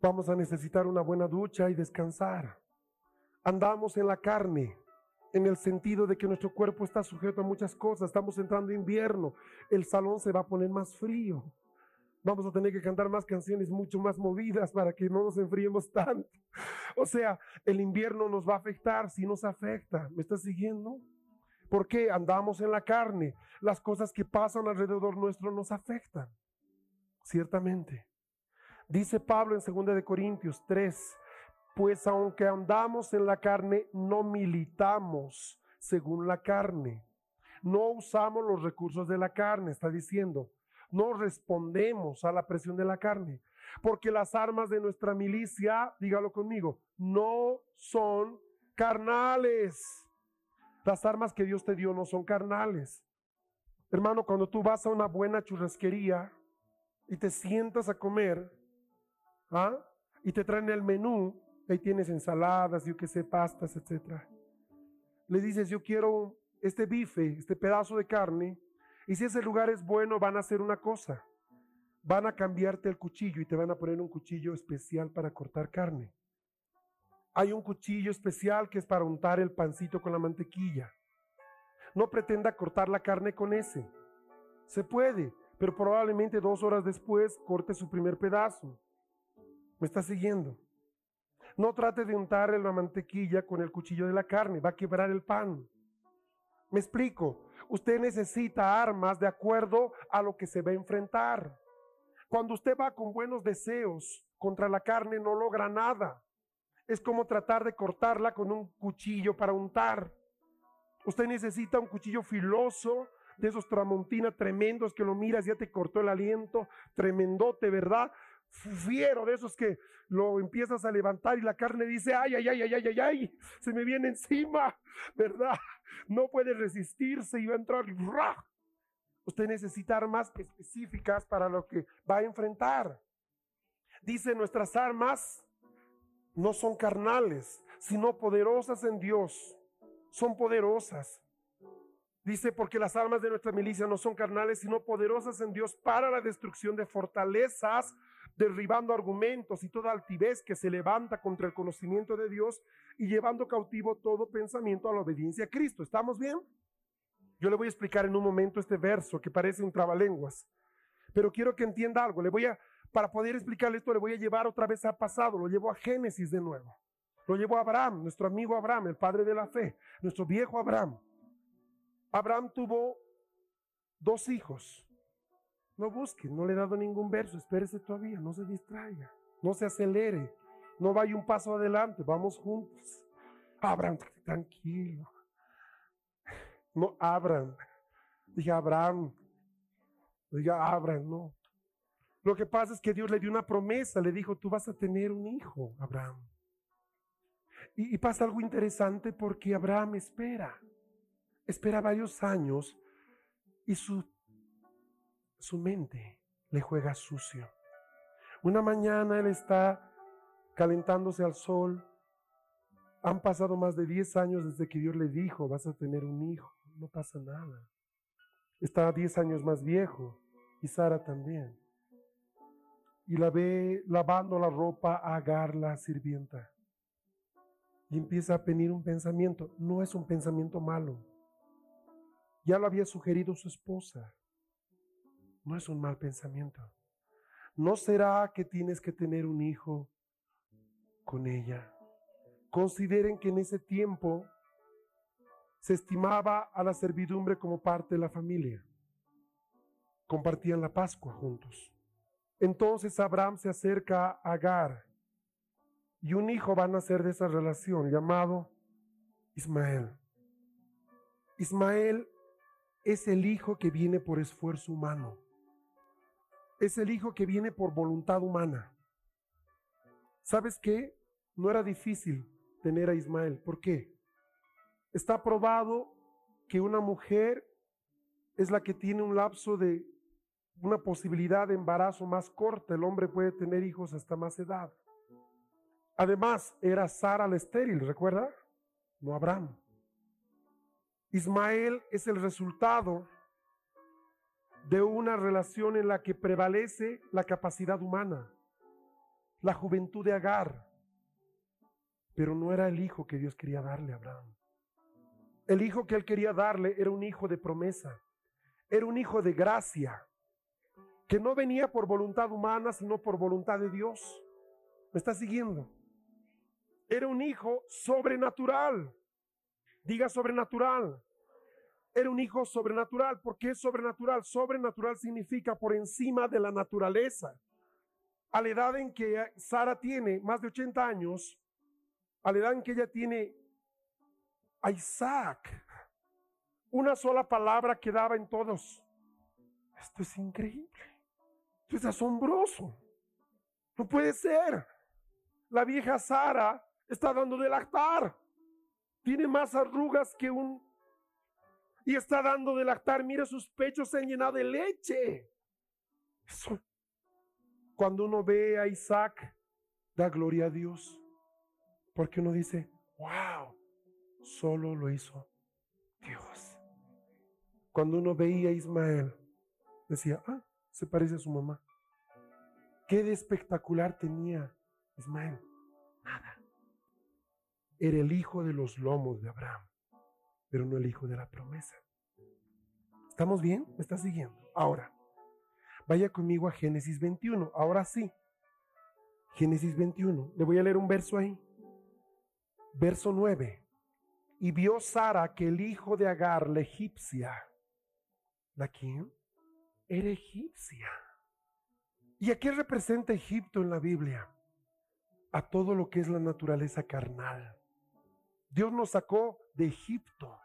Vamos a necesitar una buena ducha y descansar. Andamos en la carne, en el sentido de que nuestro cuerpo está sujeto a muchas cosas. Estamos entrando en invierno, el salón se va a poner más frío. Vamos a tener que cantar más canciones mucho más movidas para que no nos enfriemos tanto. O sea, el invierno nos va a afectar, si nos afecta. ¿Me estás siguiendo? Porque andamos en la carne. Las cosas que pasan alrededor nuestro nos afectan. Ciertamente. Dice Pablo en 2 de Corintios 3, pues aunque andamos en la carne, no militamos según la carne. No usamos los recursos de la carne, está diciendo no respondemos a la presión de la carne. Porque las armas de nuestra milicia, dígalo conmigo, no son carnales. Las armas que Dios te dio no son carnales. Hermano, cuando tú vas a una buena churrasquería y te sientas a comer, ¿ah? y te traen el menú, ahí tienes ensaladas, yo qué sé, pastas, etc. Le dices, yo quiero este bife, este pedazo de carne, y si ese lugar es bueno, van a hacer una cosa. Van a cambiarte el cuchillo y te van a poner un cuchillo especial para cortar carne. Hay un cuchillo especial que es para untar el pancito con la mantequilla. No pretenda cortar la carne con ese. Se puede, pero probablemente dos horas después corte su primer pedazo. ¿Me está siguiendo? No trate de untar la mantequilla con el cuchillo de la carne, va a quebrar el pan. Me explico. Usted necesita armas de acuerdo a lo que se va a enfrentar. Cuando usted va con buenos deseos contra la carne no logra nada. Es como tratar de cortarla con un cuchillo para untar. Usted necesita un cuchillo filoso, de esos tramontina tremendos que lo miras, ya te cortó el aliento, tremendote, ¿verdad? Fiero de esos que lo empiezas a levantar y la carne dice, ay, ay, ay, ay, ay, ay, ay, se me viene encima, ¿verdad? No puede resistirse y va a entrar, Usted necesita armas específicas para lo que va a enfrentar. Dice, nuestras armas no son carnales, sino poderosas en Dios. Son poderosas. Dice, porque las armas de nuestra milicia no son carnales, sino poderosas en Dios para la destrucción de fortalezas, derribando argumentos y toda altivez que se levanta contra el conocimiento de Dios y llevando cautivo todo pensamiento a la obediencia a Cristo. ¿Estamos bien? Yo le voy a explicar en un momento este verso que parece un trabalenguas, pero quiero que entienda algo. Le voy a, para poder explicarle esto, le voy a llevar otra vez al pasado, lo llevo a Génesis de nuevo. Lo llevo a Abraham, nuestro amigo Abraham, el padre de la fe, nuestro viejo Abraham. Abraham tuvo dos hijos. No busque, no le he dado ningún verso, espérese todavía, no se distraiga, no se acelere, no vaya un paso adelante, vamos juntos. Abraham, tranquilo. No, Abraham. Dije Abraham. Diga Abraham, no. Lo que pasa es que Dios le dio una promesa, le dijo, tú vas a tener un hijo, Abraham. Y, y pasa algo interesante porque Abraham espera, espera varios años y su, su mente le juega sucio. Una mañana él está calentándose al sol. Han pasado más de 10 años desde que Dios le dijo, vas a tener un hijo no pasa nada. Está 10 años más viejo y Sara también. Y la ve lavando la ropa a Agar, la sirvienta. Y empieza a venir un pensamiento. No es un pensamiento malo. Ya lo había sugerido su esposa. No es un mal pensamiento. ¿No será que tienes que tener un hijo con ella? Consideren que en ese tiempo se estimaba a la servidumbre como parte de la familia. Compartían la Pascua juntos. Entonces Abraham se acerca a Agar y un hijo va a nacer de esa relación llamado Ismael. Ismael es el hijo que viene por esfuerzo humano. Es el hijo que viene por voluntad humana. ¿Sabes qué? No era difícil tener a Ismael. ¿Por qué? Está probado que una mujer es la que tiene un lapso de una posibilidad de embarazo más corta. El hombre puede tener hijos hasta más edad. Además, era Sara la estéril, ¿recuerda? No Abraham. Ismael es el resultado de una relación en la que prevalece la capacidad humana, la juventud de Agar, pero no era el hijo que Dios quería darle a Abraham. El hijo que él quería darle era un hijo de promesa, era un hijo de gracia, que no venía por voluntad humana, sino por voluntad de Dios. ¿Me está siguiendo? Era un hijo sobrenatural. Diga sobrenatural. Un hijo sobrenatural. ¿Por qué sobrenatural? Sobrenatural significa por encima de la naturaleza. A la edad en que Sara tiene más de 80 años, a la edad en que ella tiene Isaac. Una sola palabra quedaba en todos. Esto es increíble. Esto es asombroso. No puede ser. La vieja Sara está dando de lactar. Tiene más arrugas que un... Y está dando de lactar. Mira, sus pechos se han llenado de leche. Cuando uno ve a Isaac, da gloria a Dios. Porque uno dice, wow, solo lo hizo Dios. Cuando uno veía a Ismael, decía, ah, se parece a su mamá. ¿Qué de espectacular tenía Ismael? Nada. Era el hijo de los lomos de Abraham, pero no el hijo de la promesa. ¿Estamos bien? ¿Me está siguiendo? Ahora, vaya conmigo a Génesis 21. Ahora sí. Génesis 21. Le voy a leer un verso ahí. Verso 9. Y vio Sara que el hijo de Agar, la egipcia, ¿la quién? Era egipcia. ¿Y a qué representa Egipto en la Biblia? A todo lo que es la naturaleza carnal. Dios nos sacó de Egipto.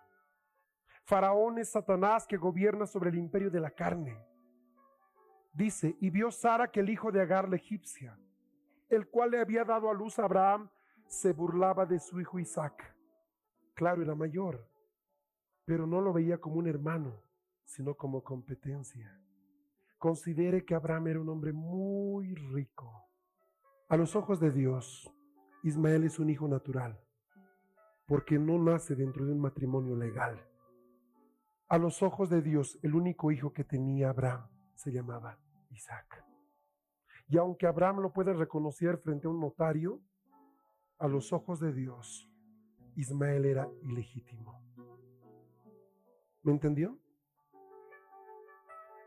Faraón es Satanás que gobierna sobre el imperio de la carne. Dice, y vio Sara que el hijo de Agar, la egipcia, el cual le había dado a luz a Abraham, se burlaba de su hijo Isaac. Claro, era mayor, pero no lo veía como un hermano, sino como competencia. Considere que Abraham era un hombre muy rico. A los ojos de Dios, Ismael es un hijo natural, porque no nace dentro de un matrimonio legal. A los ojos de Dios, el único hijo que tenía Abraham se llamaba Isaac. Y aunque Abraham lo puede reconocer frente a un notario, a los ojos de Dios, Ismael era ilegítimo. ¿Me entendió?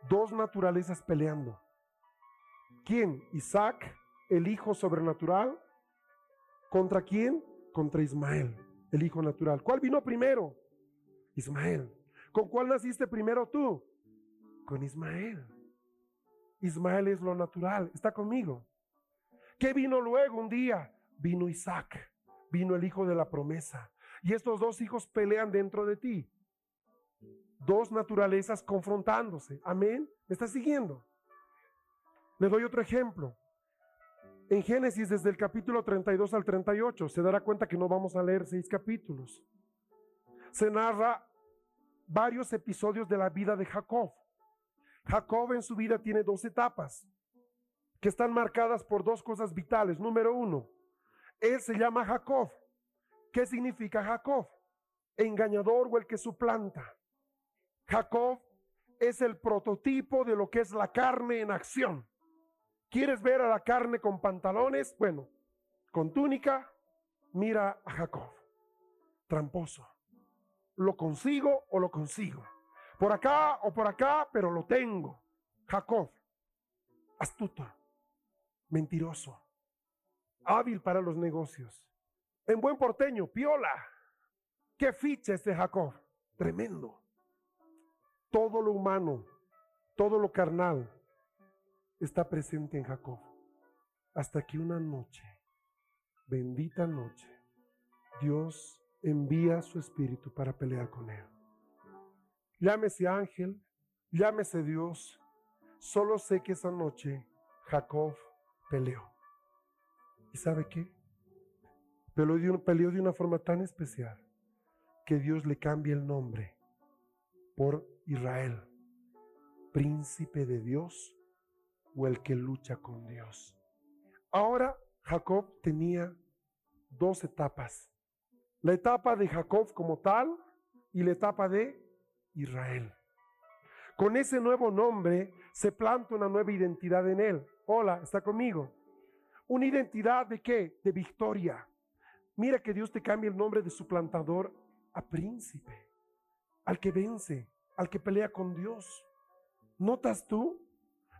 Dos naturalezas peleando. ¿Quién? Isaac, el hijo sobrenatural. ¿Contra quién? Contra Ismael, el hijo natural. ¿Cuál vino primero? Ismael. ¿Con cuál naciste primero tú? Con Ismael. Ismael es lo natural. ¿Está conmigo? ¿Qué vino luego un día? Vino Isaac. Vino el hijo de la promesa. Y estos dos hijos pelean dentro de ti dos naturalezas confrontándose. Amén. ¿Me está siguiendo? Le doy otro ejemplo. En Génesis, desde el capítulo 32 al 38, se dará cuenta que no vamos a leer seis capítulos. Se narra varios episodios de la vida de Jacob. Jacob en su vida tiene dos etapas que están marcadas por dos cosas vitales. Número uno, él se llama Jacob. ¿Qué significa Jacob? Engañador o el que suplanta. Jacob es el prototipo de lo que es la carne en acción. ¿Quieres ver a la carne con pantalones? Bueno, con túnica, mira a Jacob. Tramposo. Lo consigo o lo consigo. Por acá o por acá, pero lo tengo. Jacob. Astuto. Mentiroso. Hábil para los negocios. En buen porteño, piola. ¿Qué ficha este Jacob? Tremendo todo lo humano, todo lo carnal está presente en Jacob. Hasta que una noche, bendita noche, Dios envía su espíritu para pelear con él. Llámese ángel, llámese Dios, solo sé que esa noche Jacob peleó. ¿Y sabe qué? Peleó de, peleó de una forma tan especial que Dios le cambia el nombre por Israel, príncipe de Dios o el que lucha con Dios. Ahora Jacob tenía dos etapas. La etapa de Jacob como tal y la etapa de Israel. Con ese nuevo nombre se planta una nueva identidad en él. Hola, ¿está conmigo? Una identidad de qué? De victoria. Mira que Dios te cambia el nombre de su plantador a príncipe, al que vence, al que pelea con Dios. ¿Notas tú?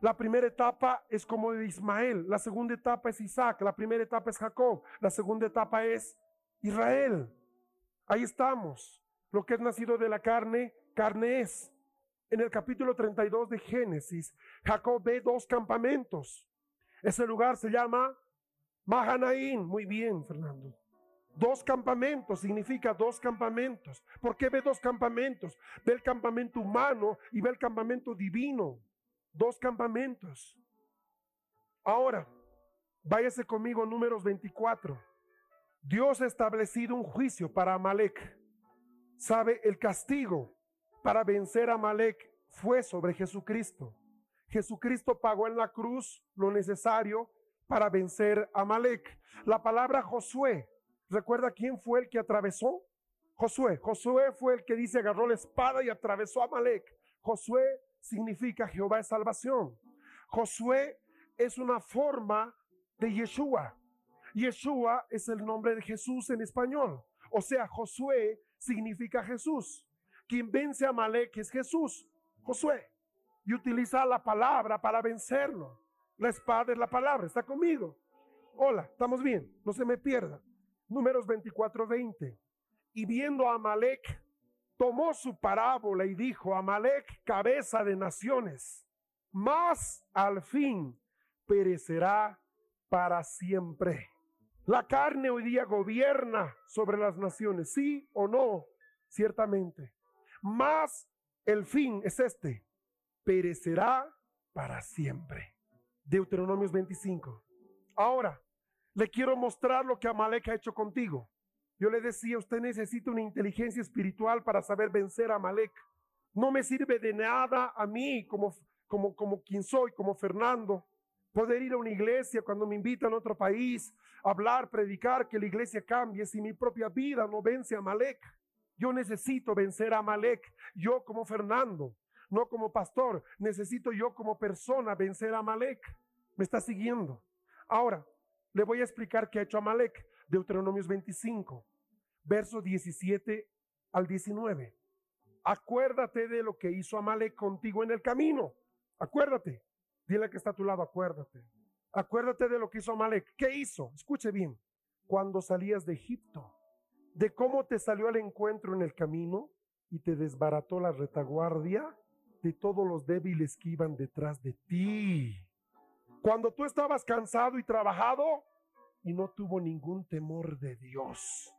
La primera etapa es como de Ismael, la segunda etapa es Isaac, la primera etapa es Jacob, la segunda etapa es Israel. Ahí estamos. Lo que es nacido de la carne, carne es. En el capítulo 32 de Génesis, Jacob ve dos campamentos. Ese lugar se llama Mahanaín. Muy bien, Fernando. Dos campamentos significa dos campamentos. ¿Por qué ve dos campamentos? Ve el campamento humano y ve el campamento divino. Dos campamentos. Ahora, váyase conmigo números 24. Dios ha establecido un juicio para Amalek. Sabe, el castigo para vencer a Amalek fue sobre Jesucristo. Jesucristo pagó en la cruz lo necesario para vencer a Amalek. La palabra Josué ¿Recuerda quién fue el que atravesó? Josué. Josué fue el que dice agarró la espada y atravesó a Malek. Josué significa Jehová es salvación. Josué es una forma de Yeshua. Yeshua es el nombre de Jesús en español. O sea, Josué significa Jesús. Quien vence a Malek es Jesús, Josué. Y utiliza la palabra para vencerlo. La espada es la palabra. ¿Está conmigo? Hola, ¿estamos bien? No se me pierda. Números 24, 20. Y viendo a Amalek, tomó su parábola y dijo, Amalek, cabeza de naciones, mas al fin perecerá para siempre. La carne hoy día gobierna sobre las naciones, sí o no, ciertamente. Mas el fin es este, perecerá para siempre. Deuteronomios 25. Ahora, le quiero mostrar lo que Amalek ha hecho contigo. Yo le decía, usted necesita una inteligencia espiritual para saber vencer a Amalek. No me sirve de nada a mí como, como, como quien soy, como Fernando, poder ir a una iglesia cuando me invitan a otro país, hablar, predicar, que la iglesia cambie si mi propia vida no vence a Malek. Yo necesito vencer a Malek, yo como Fernando, no como pastor, necesito yo como persona vencer a Malek. ¿Me está siguiendo? Ahora, le voy a explicar qué ha hecho Amalek. Deuteronomios 25, versos 17 al 19. Acuérdate de lo que hizo Amalek contigo en el camino. Acuérdate. Dile que está a tu lado, acuérdate. Acuérdate de lo que hizo Amalek. ¿Qué hizo? Escuche bien. Cuando salías de Egipto, de cómo te salió al encuentro en el camino y te desbarató la retaguardia de todos los débiles que iban detrás de ti. Cuando tú estabas cansado y trabajado y no tuvo ningún temor de Dios.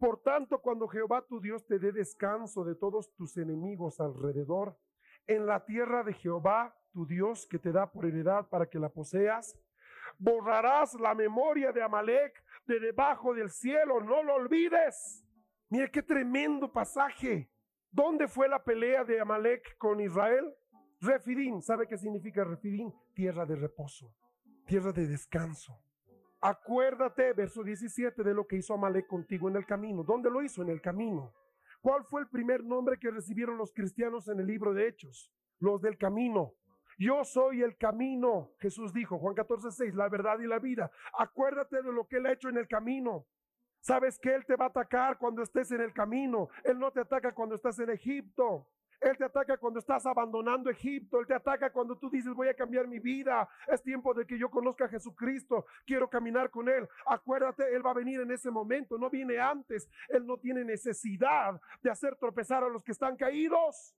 Por tanto, cuando Jehová tu Dios te dé descanso de todos tus enemigos alrededor, en la tierra de Jehová tu Dios que te da por heredad para que la poseas, borrarás la memoria de Amalek de debajo del cielo, no lo olvides. Mire qué tremendo pasaje. ¿Dónde fue la pelea de Amalek con Israel? Refidim, ¿sabe qué significa Refidim? Tierra de reposo, tierra de descanso. Acuérdate, verso 17, de lo que hizo Amalek contigo en el camino. ¿Dónde lo hizo? En el camino. ¿Cuál fue el primer nombre que recibieron los cristianos en el libro de Hechos? Los del camino. Yo soy el camino, Jesús dijo, Juan 14, 6, la verdad y la vida. Acuérdate de lo que Él ha hecho en el camino. Sabes que Él te va a atacar cuando estés en el camino. Él no te ataca cuando estás en Egipto. Él te ataca cuando estás abandonando Egipto. Él te ataca cuando tú dices, voy a cambiar mi vida. Es tiempo de que yo conozca a Jesucristo. Quiero caminar con Él. Acuérdate, Él va a venir en ese momento. No viene antes. Él no tiene necesidad de hacer tropezar a los que están caídos.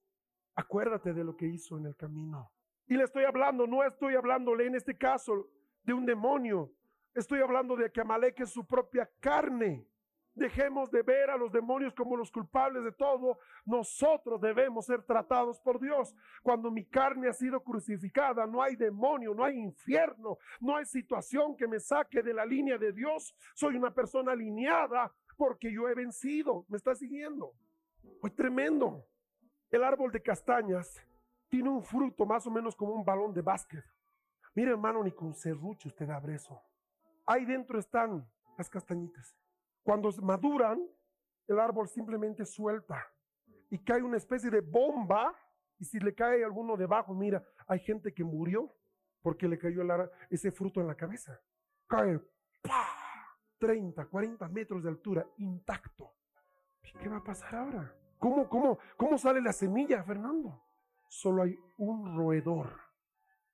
Acuérdate de lo que hizo en el camino. Y le estoy hablando, no estoy hablándole en este caso de un demonio. Estoy hablando de que Amalek es su propia carne. Dejemos de ver a los demonios como los culpables de todo. Nosotros debemos ser tratados por Dios. Cuando mi carne ha sido crucificada, no hay demonio, no hay infierno, no hay situación que me saque de la línea de Dios. Soy una persona alineada porque yo he vencido. ¿Me está siguiendo? Es tremendo. El árbol de castañas tiene un fruto más o menos como un balón de básquet. Mire hermano, ni con serrucho usted abre eso. Ahí dentro están las castañitas. Cuando maduran, el árbol simplemente suelta y cae una especie de bomba. Y si le cae alguno debajo, mira, hay gente que murió porque le cayó ese fruto en la cabeza. Cae, ¡pah! 30, 40 metros de altura, intacto. ¿Qué va a pasar ahora? ¿Cómo, cómo, cómo sale la semilla, Fernando? Solo hay un roedor,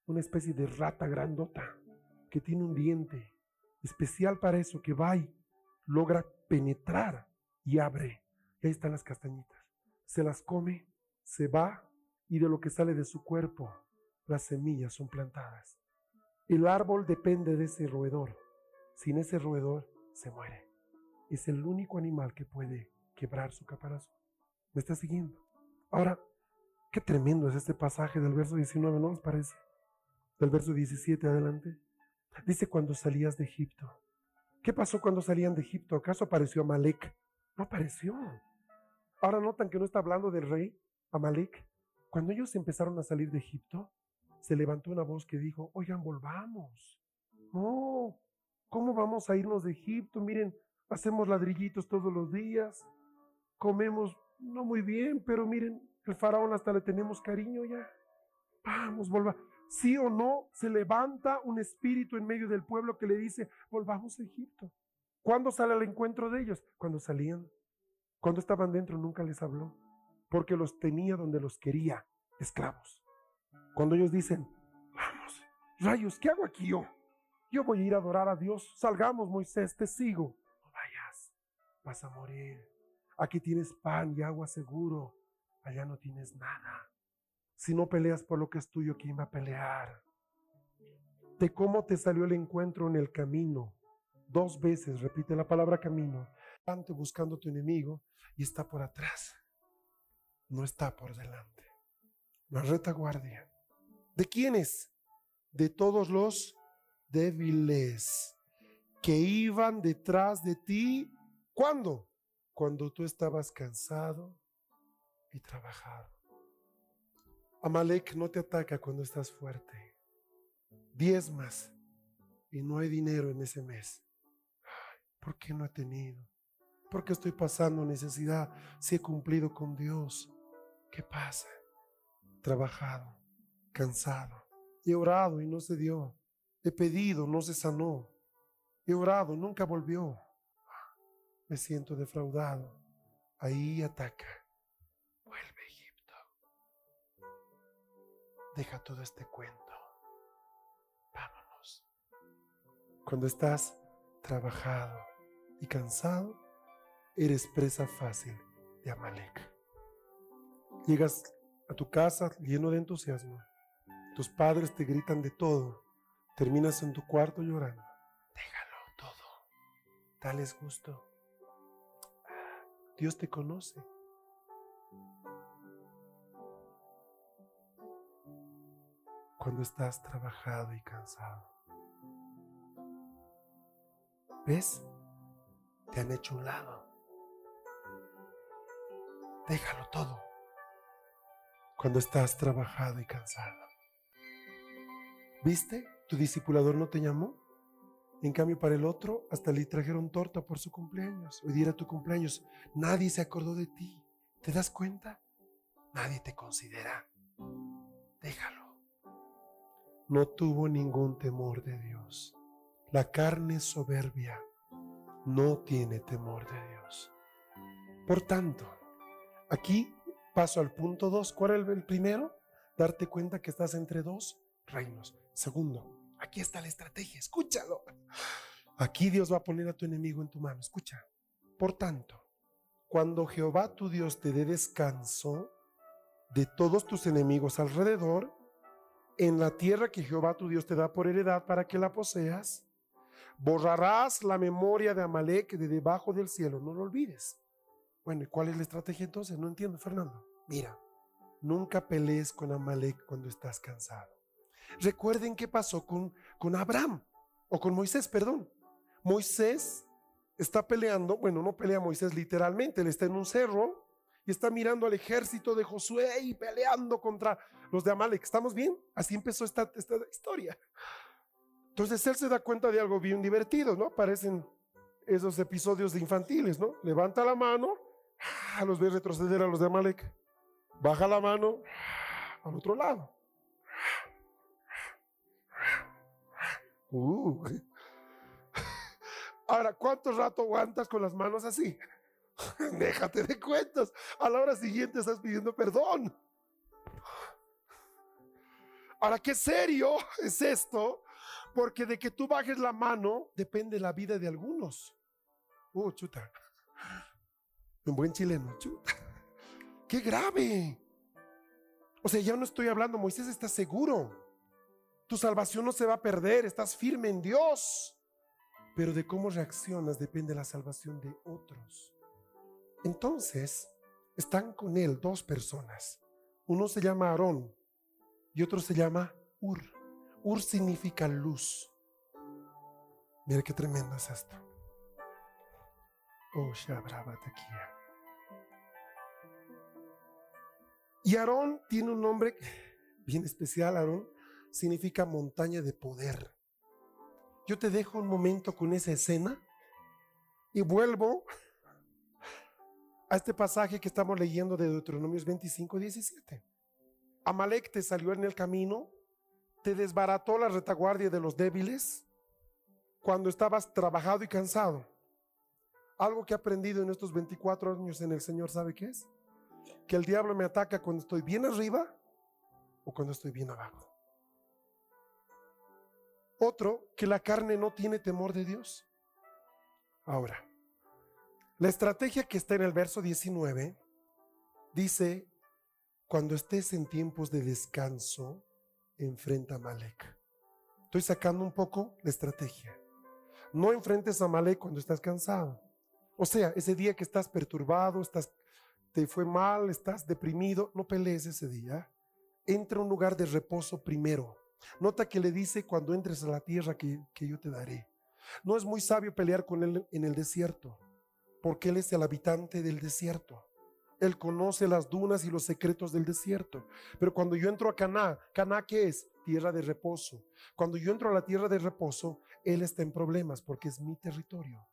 una especie de rata grandota que tiene un diente especial para eso, que va y logra penetrar y abre. Y ahí están las castañitas. Se las come, se va y de lo que sale de su cuerpo, las semillas son plantadas. El árbol depende de ese roedor. Sin ese roedor se muere. Es el único animal que puede quebrar su caparazón. ¿Me está siguiendo? Ahora, qué tremendo es este pasaje del verso 19, ¿no les parece? Del verso 17 adelante. Dice cuando salías de Egipto. ¿Qué pasó cuando salían de Egipto? ¿Acaso apareció Amalek? No apareció. Ahora notan que no está hablando del rey Amalek. Cuando ellos empezaron a salir de Egipto, se levantó una voz que dijo, oigan, volvamos. No, ¿cómo vamos a irnos de Egipto? Miren, hacemos ladrillitos todos los días, comemos no muy bien, pero miren, el faraón hasta le tenemos cariño ya. Vamos, volvamos sí o no, se levanta un espíritu en medio del pueblo que le dice, volvamos a Egipto. ¿Cuándo sale al encuentro de ellos? Cuando salían. Cuando estaban dentro nunca les habló, porque los tenía donde los quería, esclavos. Cuando ellos dicen, vamos, rayos, ¿qué hago aquí yo? Yo voy a ir a adorar a Dios. Salgamos, Moisés, te sigo. No vayas, vas a morir. Aquí tienes pan y agua seguro. Allá no tienes nada. Si no peleas por lo que es tuyo, ¿quién va a pelear? De cómo te salió el encuentro en el camino. Dos veces repite la palabra camino. Tanto buscando tu enemigo y está por atrás. No está por delante. La retaguardia. ¿De quiénes? De todos los débiles que iban detrás de ti. ¿Cuándo? Cuando tú estabas cansado y trabajado. Amalek no te ataca cuando estás fuerte. Diez más y no hay dinero en ese mes. ¿Por qué no he tenido? ¿Por qué estoy pasando necesidad si he cumplido con Dios? ¿Qué pasa? Trabajado, cansado. He orado y no se dio. He pedido, no se sanó. He orado, nunca volvió. Me siento defraudado. Ahí ataca. Deja todo este cuento. Vámonos. Cuando estás trabajado y cansado, eres presa fácil de Amalek. Llegas a tu casa lleno de entusiasmo. Tus padres te gritan de todo. Terminas en tu cuarto llorando. Déjalo todo. Dales gusto. Dios te conoce. Cuando estás trabajado y cansado. ¿Ves? Te han hecho un lado. Déjalo todo. Cuando estás trabajado y cansado. ¿Viste? Tu discipulador no te llamó. En cambio, para el otro, hasta le trajeron torta por su cumpleaños. Hoy día tu cumpleaños. Nadie se acordó de ti. ¿Te das cuenta? Nadie te considera. Déjalo. No tuvo ningún temor de Dios. La carne soberbia no tiene temor de Dios. Por tanto, aquí paso al punto dos. ¿Cuál es el primero? Darte cuenta que estás entre dos reinos. Segundo, aquí está la estrategia. Escúchalo. Aquí Dios va a poner a tu enemigo en tu mano. Escucha. Por tanto, cuando Jehová tu Dios te dé descanso de todos tus enemigos alrededor, en la tierra que Jehová tu Dios te da por heredad para que la poseas, borrarás la memoria de Amalek de debajo del cielo, no lo olvides. Bueno, ¿y cuál es la estrategia entonces? No entiendo, Fernando. Mira, nunca pelees con Amalek cuando estás cansado. Recuerden qué pasó con, con Abraham, o con Moisés, perdón. Moisés está peleando, bueno, no pelea Moisés literalmente, él está en un cerro y está mirando al ejército de Josué y peleando contra los de Amalek. ¿Estamos bien? Así empezó esta, historia. Entonces él se da cuenta de algo bien divertido, ¿no? Aparecen esos episodios de infantiles, ¿no? Levanta la mano, ah, los ve retroceder a los de Amalek. Baja la mano al otro lado. Uh. Ahora, ¿cuánto rato aguantas con las manos así? Déjate de cuentas. A la hora siguiente estás pidiendo perdón. Ahora, qué serio es esto, porque de que tú bajes la mano depende la vida de algunos. Uh, chuta. Un buen chileno, chuta. Qué grave. O sea, ya no estoy hablando, Moisés está seguro. Tu salvación no se va a perder, estás firme en Dios. Pero de cómo reaccionas depende la salvación de otros. Entonces, están con él dos personas. Uno se llama Aarón y otro se llama Ur. Ur significa luz. Mira qué tremendo es esto. Oh. Y Aarón tiene un nombre bien especial, Aarón significa montaña de poder. Yo te dejo un momento con esa escena y vuelvo a este pasaje que estamos leyendo de Deuteronomios 25, 17. Amalek te salió en el camino, te desbarató la retaguardia de los débiles cuando estabas trabajado y cansado. Algo que he aprendido en estos 24 años en el Señor, ¿sabe qué es? Que el diablo me ataca cuando estoy bien arriba o cuando estoy bien abajo. Otro, que la carne no tiene temor de Dios. Ahora, la estrategia que está en el verso 19 dice, cuando estés en tiempos de descanso, enfrenta a Malek. Estoy sacando un poco la estrategia. No enfrentes a Malek cuando estás cansado. O sea, ese día que estás perturbado, estás, te fue mal, estás deprimido, no pelees ese día. Entra a un lugar de reposo primero. Nota que le dice cuando entres a la tierra que, yo te daré. No es muy sabio pelear con él en el desierto, porque él es el habitante del desierto. Él conoce las dunas y los secretos del desierto. Pero cuando yo entro a Caná, ¿Caná qué es? Tierra de reposo. Cuando yo entro a la tierra de reposo, Él está en problemas porque es mi territorio.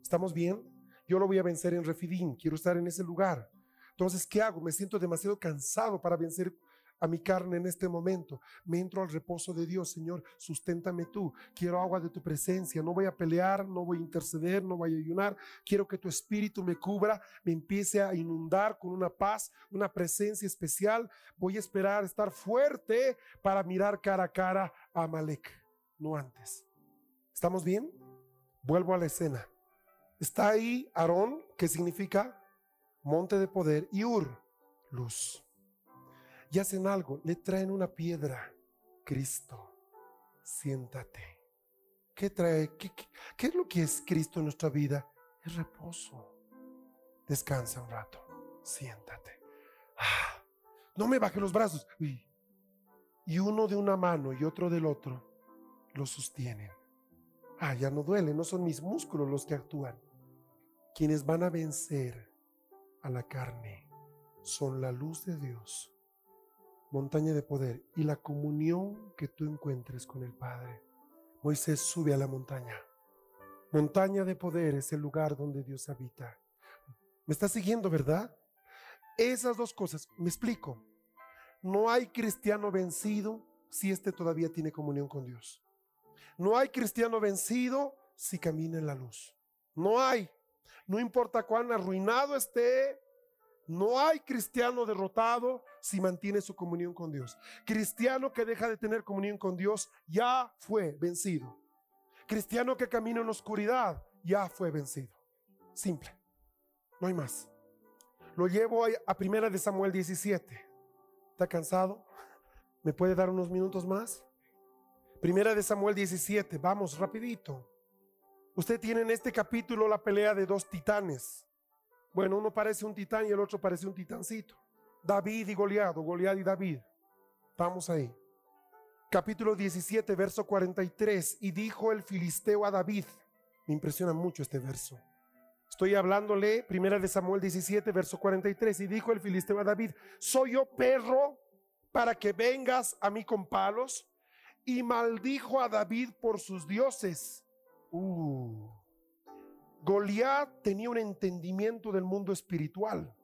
¿Estamos bien? Yo lo voy a vencer en Refidín. Quiero estar en ese lugar. Entonces, ¿qué hago? Me siento demasiado cansado para vencer a mi carne en este momento. Me entro al reposo de Dios, Señor, susténtame tú. Quiero agua de tu presencia. No voy a pelear, no voy a interceder, no voy a ayunar. Quiero que tu espíritu me cubra, me empiece a inundar con una paz, una presencia especial. Voy a esperar estar fuerte para mirar cara a cara a Malek, no antes. ¿Estamos bien? Vuelvo a la escena. Está ahí Aarón, que significa monte de poder, y Ur, luz y hacen algo, le traen una piedra. Cristo, siéntate. ¿Qué trae? ¿Qué, qué, es lo que es Cristo en nuestra vida? Es reposo. Descansa un rato. Siéntate. Ah, no me baje los brazos. Y uno de una mano y otro del otro lo sostienen. Ah, ya no duele, no son mis músculos los que actúan. Quienes van a vencer a la carne son la luz de Dios montaña de poder y la comunión que tú encuentres con el Padre. Moisés sube a la montaña. Montaña de poder es el lugar donde Dios habita. ¿Me está siguiendo, verdad? Esas dos cosas, me explico. No hay cristiano vencido si éste todavía tiene comunión con Dios. No hay cristiano vencido si camina en la luz. No hay. No importa cuán arruinado esté, no hay cristiano derrotado si mantiene su comunión con Dios. Cristiano que deja de tener comunión con Dios ya fue vencido. Cristiano que camina en oscuridad ya fue vencido. Simple. No hay más. Lo llevo a primera de Samuel 17. ¿Está cansado? ¿Me puede dar unos minutos más? Primera de Samuel 17. Vamos, rapidito. Usted tiene en este capítulo la pelea de dos titanes. Bueno, uno parece un titán y el otro parece un titancito. David y Goliat, o Goliat y David. Estamos ahí. Capítulo 17, verso 43. Y dijo el filisteo a David. Me impresiona mucho este verso. Estoy hablándole, primera de Samuel 17, verso 43. Y dijo el filisteo a David, ¿soy yo perro para que vengas a mí con palos? Y maldijo a David por sus dioses. Uh. Goliat tenía un entendimiento del mundo espiritual.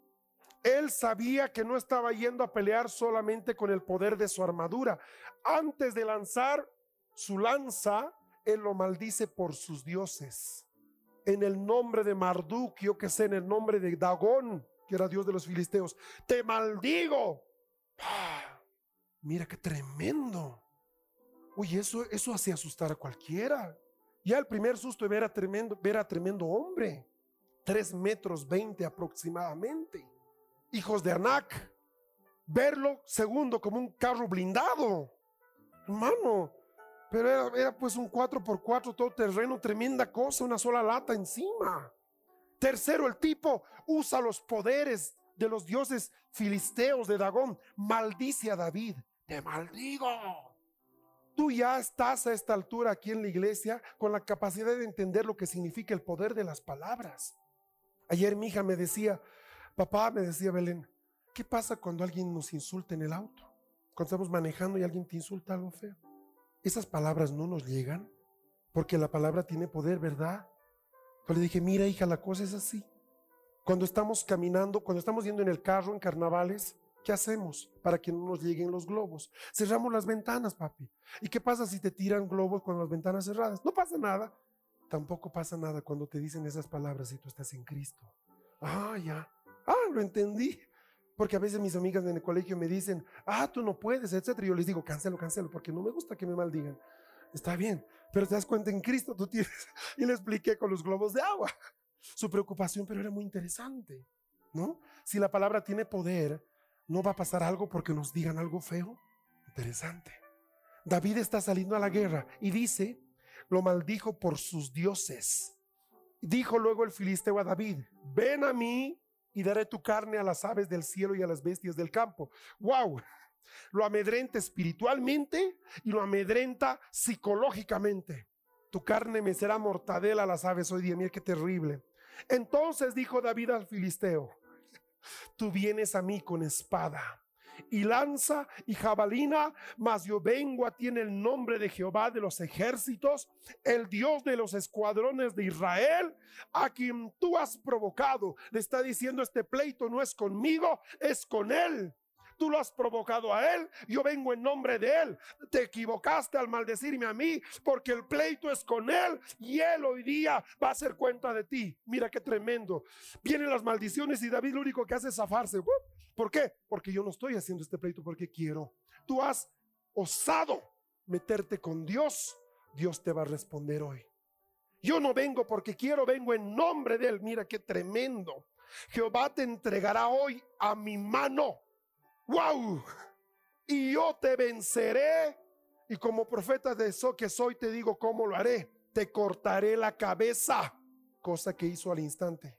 Él sabía que no estaba yendo a pelear solamente con el poder de su armadura. Antes de lanzar su lanza, él lo maldice por sus dioses. En el nombre de Marduk, yo que sé, en el nombre de Dagón, que era dios de los filisteos, te maldigo. Mira qué tremendo. Uy, eso, eso hace asustar a cualquiera. Ya el primer susto ver a tremendo, ver a tremendo hombre, tres metros veinte aproximadamente hijos de Anac. Verlo, segundo, como un carro blindado. Hermano, pero era, pues un 4x4 todo terreno, tremenda cosa, una sola lata encima. Tercero, el tipo usa los poderes de los dioses filisteos de Dagón. Maldice a David. Te maldigo. Tú ya estás a esta altura aquí en la iglesia con la capacidad de entender lo que significa el poder de las palabras. Ayer mi hija me decía, Papá, me decía Belén, ¿qué pasa cuando alguien nos insulta en el auto? Cuando estamos manejando y alguien te insulta algo feo. Esas palabras no nos llegan porque la palabra tiene poder, ¿verdad? Yo le dije, mira hija, la cosa es así. Cuando estamos caminando, cuando estamos yendo en el carro, en carnavales, ¿qué hacemos para que no nos lleguen los globos? Cerramos las ventanas, papi. ¿Y qué pasa si te tiran globos con las ventanas cerradas? No pasa nada. Tampoco pasa nada cuando te dicen esas palabras si tú estás en Cristo. Ah, ya. Ah, lo entendí. Porque a veces mis amigas en el colegio me dicen, ah, tú no puedes, etcétera. Yo les digo, cancelo, cancelo, porque no me gusta que me maldigan. Está bien, pero te das cuenta en Cristo tú tienes. Y le expliqué con los globos de agua su preocupación, pero era muy interesante, ¿no? Si la palabra tiene poder, no va a pasar algo porque nos digan algo feo. Interesante. David está saliendo a la guerra y dice, lo maldijo por sus dioses. Dijo luego el filisteo a David, ven a mí y daré tu carne a las aves del cielo y a las bestias del campo. ¡Wow! Lo amedrenta espiritualmente y lo amedrenta psicológicamente. Tu carne me será mortadela a las aves hoy día. Mira qué terrible. Entonces dijo David al filisteo, tú vienes a mí con espada y lanza y jabalina, mas yo vengo a ti en el nombre de Jehová de los ejércitos, el Dios de los escuadrones de Israel, a quien tú has provocado. Le está diciendo, este pleito no es conmigo, es con él. Tú lo has provocado a él, yo vengo en nombre de él. Te equivocaste al maldecirme a mí, porque el pleito es con él y él hoy día va a hacer cuenta de ti. Mira qué tremendo. Vienen las maldiciones y David lo único que hace es zafarse. ¿Por qué? Porque yo no estoy haciendo este pleito porque quiero. Tú has osado meterte con Dios, Dios te va a responder hoy. Yo no vengo porque quiero, vengo en nombre de Él. Mira qué tremendo. Jehová te entregará hoy a mi mano. ¡Wow! Y yo te venceré. Y como profeta de eso que soy, te digo cómo lo haré. Te cortaré la cabeza, cosa que hizo al instante.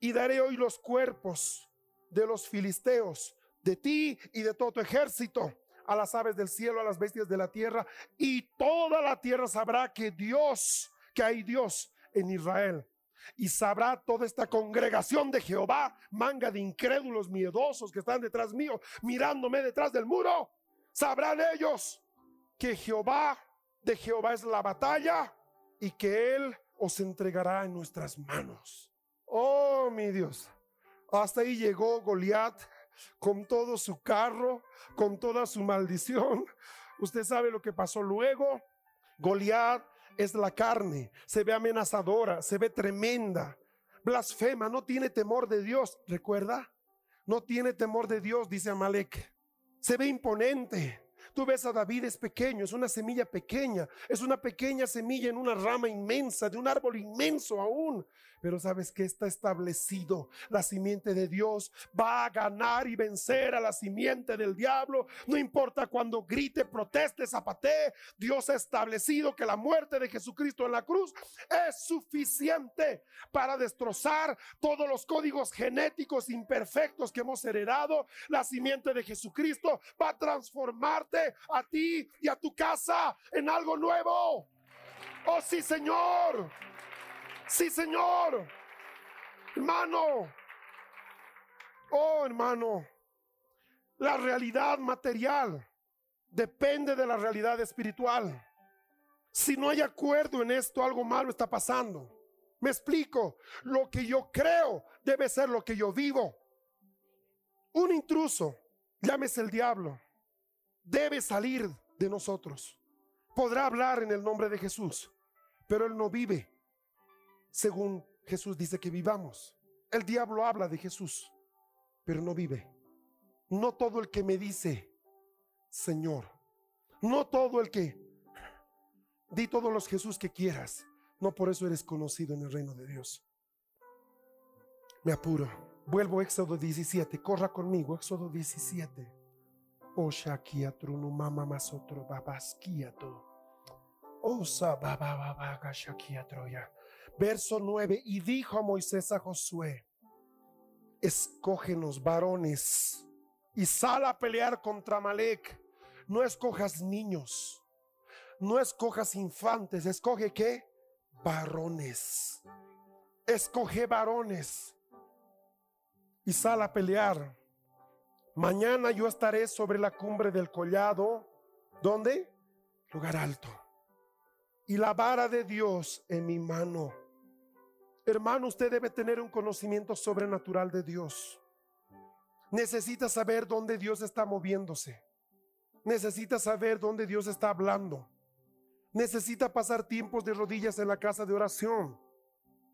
Y daré hoy los cuerpos de los filisteos, de ti y de todo tu ejército, a las aves del cielo, a las bestias de la tierra, y toda la tierra sabrá que Dios, que hay Dios en Israel. Y sabrá toda esta congregación de Jehová, manga de incrédulos miedosos que están detrás mío, mirándome detrás del muro. Sabrán ellos que Jehová, de Jehová es la batalla y que Él os entregará en nuestras manos. Oh, mi Dios. Hasta ahí llegó Goliat con todo su carro, con toda su maldición. Usted sabe lo que pasó luego. Goliat es la carne, se ve amenazadora, se ve tremenda, blasfema, no tiene temor de Dios. ¿Recuerda? No tiene temor de Dios, dice Amalek. Se ve imponente. Tú ves a David es pequeño, es una semilla pequeña, es una pequeña semilla en una rama inmensa, de un árbol inmenso aún. Pero sabes que está establecido. La simiente de Dios va a ganar y vencer a la simiente del diablo. No importa cuando grite, proteste, zapatee. Dios ha establecido que la muerte de Jesucristo en la cruz es suficiente para destrozar todos los códigos genéticos imperfectos que hemos heredado. La simiente de Jesucristo va a transformarte a ti y a tu casa en algo nuevo. Oh sí, Señor. Sí, Señor. Hermano. Oh, hermano. La realidad material depende de la realidad espiritual. Si no hay acuerdo en esto, algo malo está pasando. Me explico. Lo que yo creo debe ser lo que yo vivo. Un intruso, llámese el diablo, debe salir de nosotros. Podrá hablar en el nombre de Jesús, pero él no vive según Jesús dice que vivamos. El diablo habla de Jesús, pero no vive. No todo el que me dice, Señor, no todo el que, di todos los Jesús que quieras, no por eso eres conocido en el reino de Dios. Me apuro. Vuelvo a Éxodo 17. Corra conmigo, Éxodo 17. mama masotro Osa Verso 9, y dijo a Moisés a Josué, escógenos varones y sal a pelear contra Malek. No escojas niños, no escojas infantes, escoge qué? Varones. Escoge varones y sal a pelear. Mañana yo estaré sobre la cumbre del collado. ¿Dónde? Lugar alto. Y la vara de Dios en mi mano. Hermano, usted debe tener un conocimiento sobrenatural de Dios. Necesita saber dónde Dios está moviéndose. Necesita saber dónde Dios está hablando. Necesita pasar tiempos de rodillas en la casa de oración.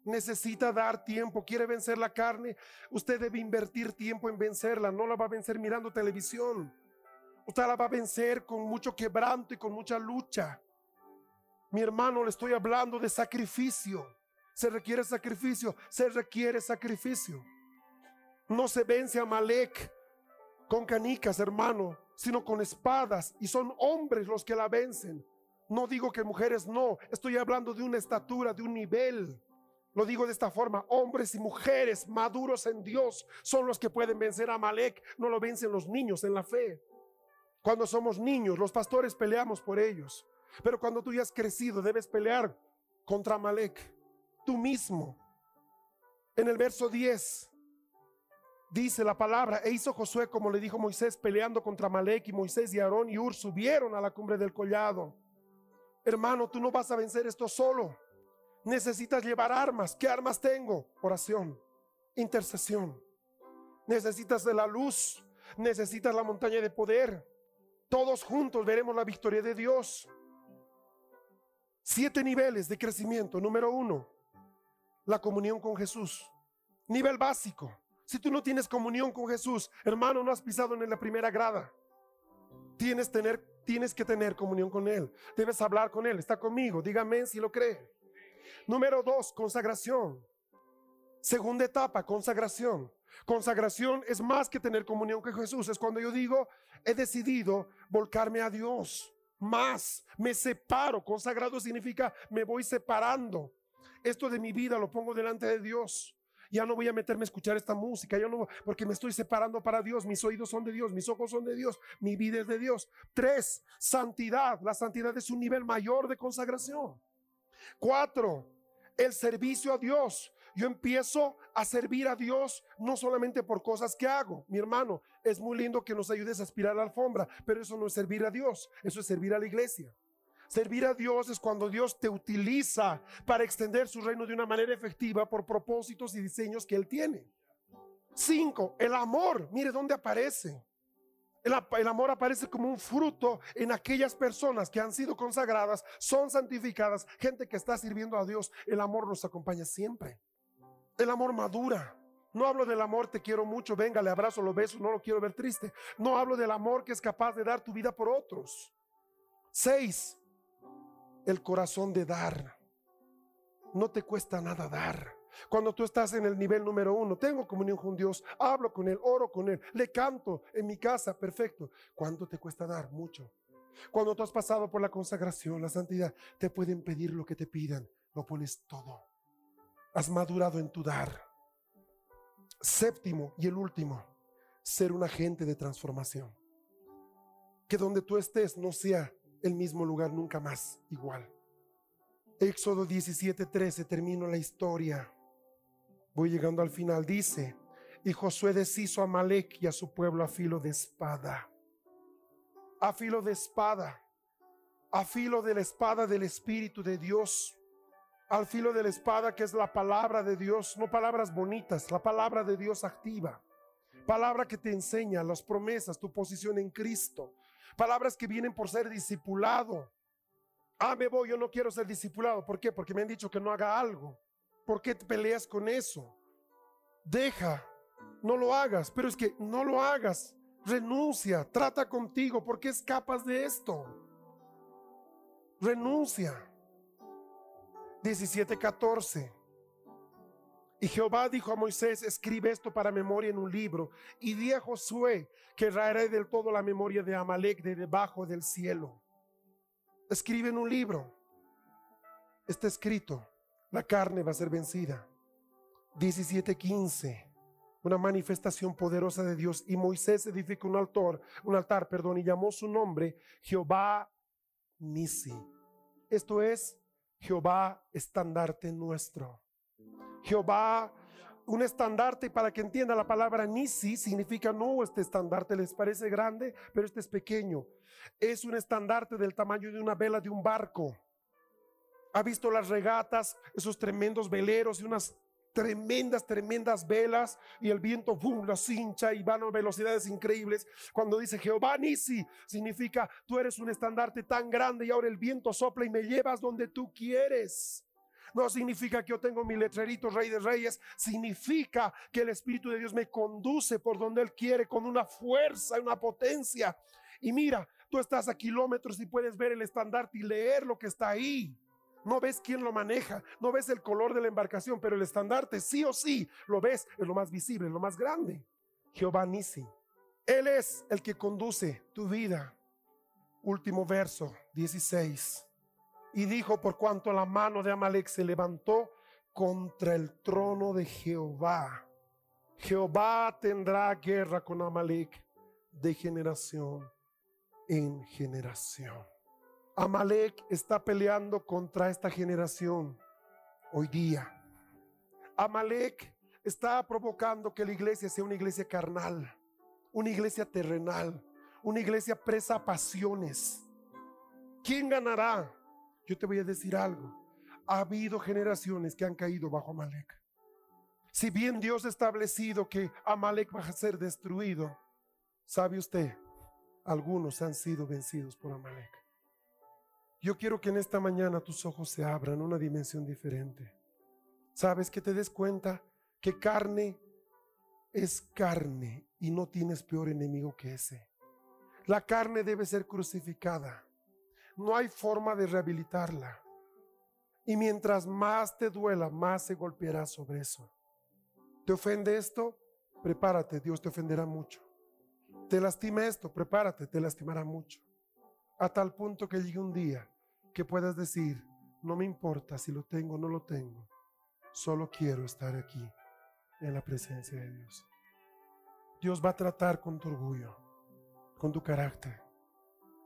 Necesita dar tiempo. ¿Quiere vencer la carne? Usted debe invertir tiempo en vencerla. No la va a vencer mirando televisión. Usted la va a vencer con mucho quebranto y con mucha lucha. Mi hermano, le estoy hablando de sacrificio. Se requiere sacrificio, se requiere sacrificio. No se vence a Malek con canicas, hermano, sino con espadas. Y son hombres los que la vencen. No digo que mujeres no, estoy hablando de una estatura, de un nivel. Lo digo de esta forma, hombres y mujeres maduros en Dios son los que pueden vencer a Malek, no lo vencen los niños en la fe. Cuando somos niños, los pastores peleamos por ellos, pero cuando tú ya has crecido, debes pelear contra Malek tú mismo. En el verso 10, Dice la palabra, e hizo Josué como le dijo Moisés, peleando contra Malek y Moisés y Aarón y Ur subieron a la cumbre del collado. Hermano, tú no vas a vencer esto solo. Necesitas llevar armas. ¿Qué armas tengo? Oración, intercesión. Necesitas de la luz, necesitas la montaña de poder. Todos juntos veremos la victoria de Dios. Siete niveles de crecimiento. Número uno, la comunión con Jesús. Nivel básico. Si tú no tienes comunión con Jesús, hermano, no has pisado en la primera grada. Tienes, tener, tienes que tener comunión con Él. Debes hablar con Él. Está conmigo. Dígame si lo cree. Número dos, consagración. Segunda etapa, consagración. Consagración es más que tener comunión con Jesús. Es cuando yo digo, he decidido volcarme a Dios. Más, me separo. Consagrado significa me voy separando. Esto de mi vida lo pongo delante de Dios. Ya no voy a meterme a escuchar esta música, no, porque me estoy separando para Dios. Mis oídos son de Dios, mis ojos son de Dios, mi vida es de Dios. Tres, santidad. La santidad es un nivel mayor de consagración. Cuatro, el servicio a Dios. Yo empiezo a servir a Dios no solamente por cosas que hago. Mi hermano, es muy lindo que nos ayudes a aspirar a la alfombra, pero eso no es servir a Dios, eso es servir a la iglesia. Servir a Dios es cuando Dios te utiliza para extender su reino de una manera efectiva por propósitos y diseños que Él tiene. Cinco, el amor. Mire dónde aparece. El, amor aparece como un fruto en aquellas personas que han sido consagradas, son santificadas, gente que está sirviendo a Dios. El amor nos acompaña siempre. El amor madura. No hablo del amor, te quiero mucho, venga, le abrazo, lo beso, no lo quiero ver triste. No hablo del amor que es capaz de dar tu vida por otros. Seis, el corazón de dar. No te cuesta nada dar. Cuando tú estás en el nivel número uno, tengo comunión con Dios, hablo con Él, oro con Él, le canto en mi casa, perfecto. ¿Cuánto te cuesta dar? Mucho. Cuando tú has pasado por la consagración, la santidad, te pueden pedir lo que te pidan, lo pones todo. Has madurado en tu dar. Séptimo y el último, ser un agente de transformación. Que donde tú estés no sea el mismo lugar nunca más igual. Éxodo 17:13 termino la historia. Voy llegando al final. Dice, y Josué deshizo a Malek y a su pueblo a filo de espada. A filo de espada. A filo de la espada del Espíritu de Dios. Al filo de la espada que es la palabra de Dios. No palabras bonitas, la palabra de Dios activa. Palabra que te enseña las promesas, tu posición en Cristo Palabras que vienen por ser discipulado. Ah, me voy, yo no quiero ser discipulado. ¿Por qué? Porque me han dicho que no haga algo. ¿Por qué te peleas con eso? Deja, no lo hagas, pero es que no lo hagas. Renuncia, trata contigo. ¿Por qué escapas de esto? Renuncia. 17:14. Y Jehová dijo a Moisés, escribe esto para memoria en un libro. Y di a Josué que raeré del todo la memoria de Amalek de debajo del cielo. Escribe en un libro. Está escrito, la carne va a ser vencida. 17:15. Una manifestación poderosa de Dios. Y Moisés edificó un altar, un altar, perdón, y llamó su nombre Jehová Nisi. Esto es Jehová estandarte nuestro. Jehová un estandarte para que entienda la palabra Nisi significa no, este estandarte les parece grande, pero este es pequeño. Es un estandarte del tamaño de una vela de un barco. Ha visto las regatas, esos tremendos veleros y unas tremendas, tremendas velas y el viento boom, las hincha y van a velocidades increíbles. Cuando dice Jehová Nisi, significa tú eres un estandarte tan grande y ahora el viento sopla y me llevas donde tú quieres. No significa que yo tengo mi letrerito Rey de Reyes. Significa que el Espíritu de Dios me conduce por donde Él quiere con una fuerza, una potencia. Y mira, tú estás a kilómetros y puedes ver el estandarte y leer lo que está ahí. No ves quién lo maneja, no ves el color de la embarcación, pero el estandarte sí o sí lo ves, es lo más visible, es lo más grande. Jehová Nisi. Él es el que conduce tu vida. Último verso, 16. Y dijo, por cuanto la mano de Amalek se levantó contra el trono de Jehová, Jehová tendrá guerra con Amalek de generación en generación. Amalek está peleando contra esta generación hoy día. Amalek está provocando que la iglesia sea una iglesia carnal, una iglesia terrenal, una iglesia presa a pasiones. ¿Quién ganará? Yo te voy a decir algo. Ha habido generaciones que han caído bajo Amalek. Si bien Dios ha establecido que Amalek va a ser destruido, ¿sabe usted? Algunos han sido vencidos por Amalek. Yo quiero que en esta mañana tus ojos se abran una dimensión diferente. Sabes que te des cuenta que carne es carne y no tienes peor enemigo que ese. La carne debe ser crucificada. No hay forma de rehabilitarla. Y mientras más te duela, más se golpeará sobre eso. ¿Te ofende esto? Prepárate, Dios te ofenderá mucho. ¿Te lastima esto? Prepárate, te lastimará mucho. A tal punto que llegue un día que puedas decir, no me importa si lo tengo o no lo tengo, solo quiero estar aquí en la presencia de Dios. Dios va a tratar con tu orgullo, con tu carácter,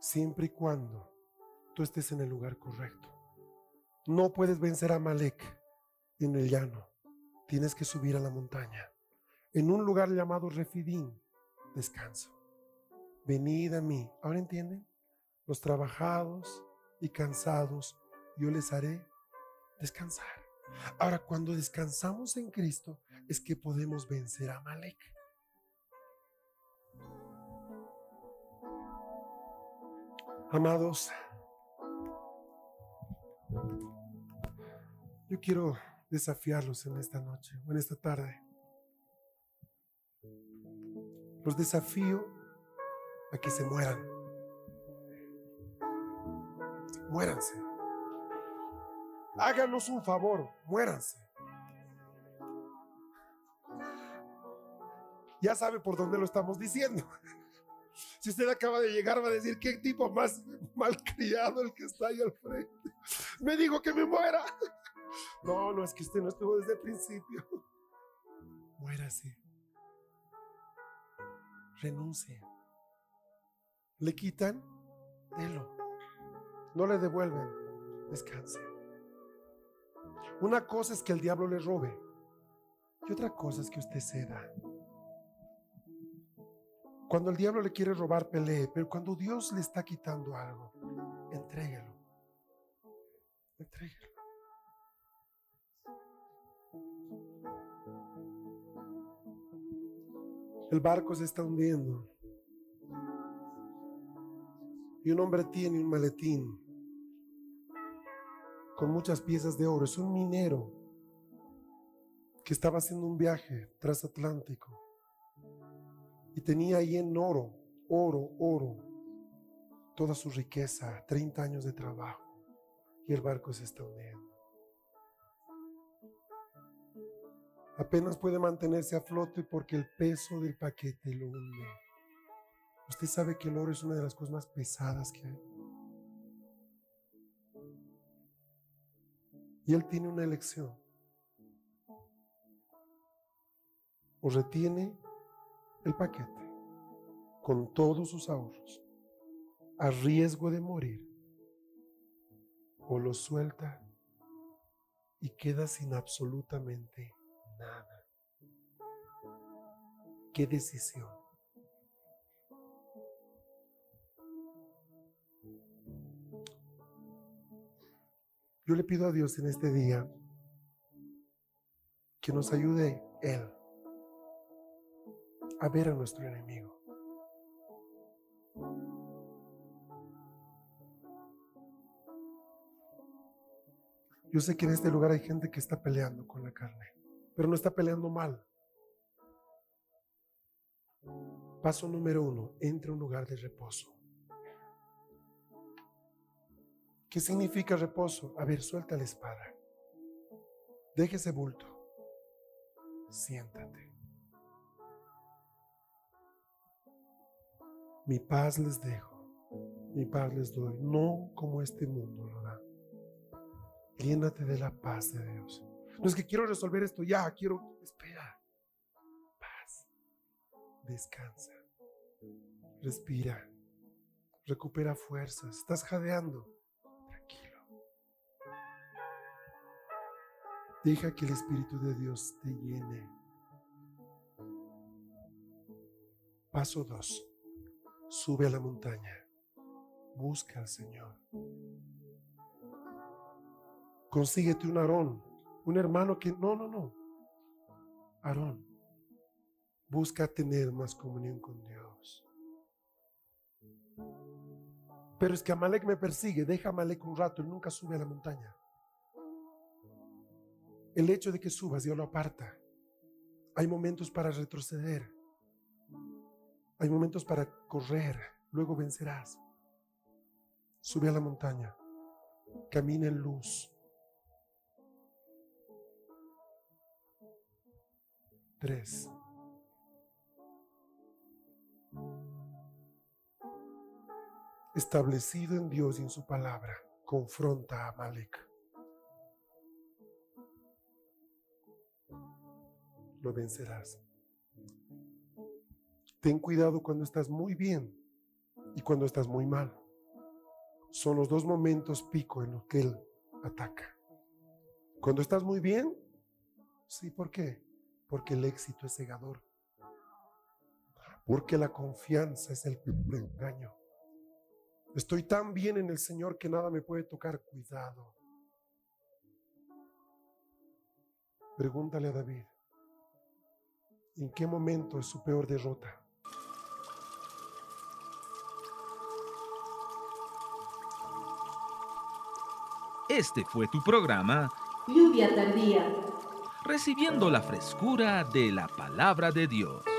siempre y cuando tú estés en el lugar correcto. No puedes vencer a Malek en el llano. Tienes que subir a la montaña. En un lugar llamado Refidín, descanso. Venid a mí. ¿Ahora entienden? Los trabajados y cansados, yo les haré descansar. Ahora, cuando descansamos en Cristo, es que podemos vencer a Malek. Amados, yo quiero desafiarlos en esta noche en esta tarde. Los desafío a que se mueran. Muéranse. Háganos un favor, muéranse. Ya sabe por dónde lo estamos diciendo. Si usted acaba de llegar, va a decir, qué tipo más malcriado el que está ahí al frente. Me dijo que me muera. No, no, es que usted no estuvo desde el principio. Muérase. Renuncie. Le quitan, délo. No le devuelven, descanse. Una cosa es que el diablo le robe y otra cosa es que usted ceda. Cuando el diablo le quiere robar, pelee, pero cuando Dios le está quitando algo, entréguelo. El barco se está hundiendo. Y un hombre tiene un maletín con muchas piezas de oro. Es un minero que estaba haciendo un viaje transatlántico y tenía ahí en oro, oro, oro, toda su riqueza, 30 años de trabajo y el barco se está hundiendo. Apenas puede mantenerse a flote porque el peso del paquete lo hunde. Usted sabe que el oro es una de las cosas más pesadas que hay. Y él tiene una elección. O retiene el paquete con todos sus ahorros a riesgo de morir lo suelta y queda sin absolutamente nada. ¿Qué decisión? Yo le pido a Dios en este día que nos ayude Él a ver a nuestro enemigo. Yo sé que en este lugar hay gente que está peleando con la carne, pero no está peleando mal. Paso número uno, entre a un lugar de reposo. ¿Qué significa reposo? A ver, suelta la espada. Deje ese bulto. Siéntate. Mi paz les dejo, mi paz les doy, no como este mundo. Llénate de la paz de Dios. No es que quiero resolver esto ya, quiero, espera. Paz. Descansa. Respira. Recupera fuerzas. Estás jadeando. Tranquilo. Deja que el Espíritu de Dios te llene. Paso 2. Sube a la montaña. Busca al Señor. Consíguete un Aarón, un hermano que... No, no, no. Aarón, busca tener más comunión con Dios. Pero es que Amalek me persigue, deja a Amalek un rato, él nunca sube a la montaña. El hecho de que subas Dios lo aparta. Hay momentos para retroceder. Hay momentos para correr, luego vencerás. Sube a la montaña, camina en luz. Tres. Establecido en Dios y en su palabra, confronta a Malek. Lo vencerás. Ten cuidado cuando estás muy bien y cuando estás muy mal. Son los dos momentos pico en los que Él ataca. Cuando estás muy bien, sí, ¿por qué? Porque el éxito es cegador. Porque la confianza es el engaño. Estoy tan bien en el Señor que nada me puede tocar. Cuidado. Pregúntale a David, ¿en qué momento es su peor derrota? Este fue tu programa Lluvia tardía. Recibiendo la frescura de la palabra de Dios.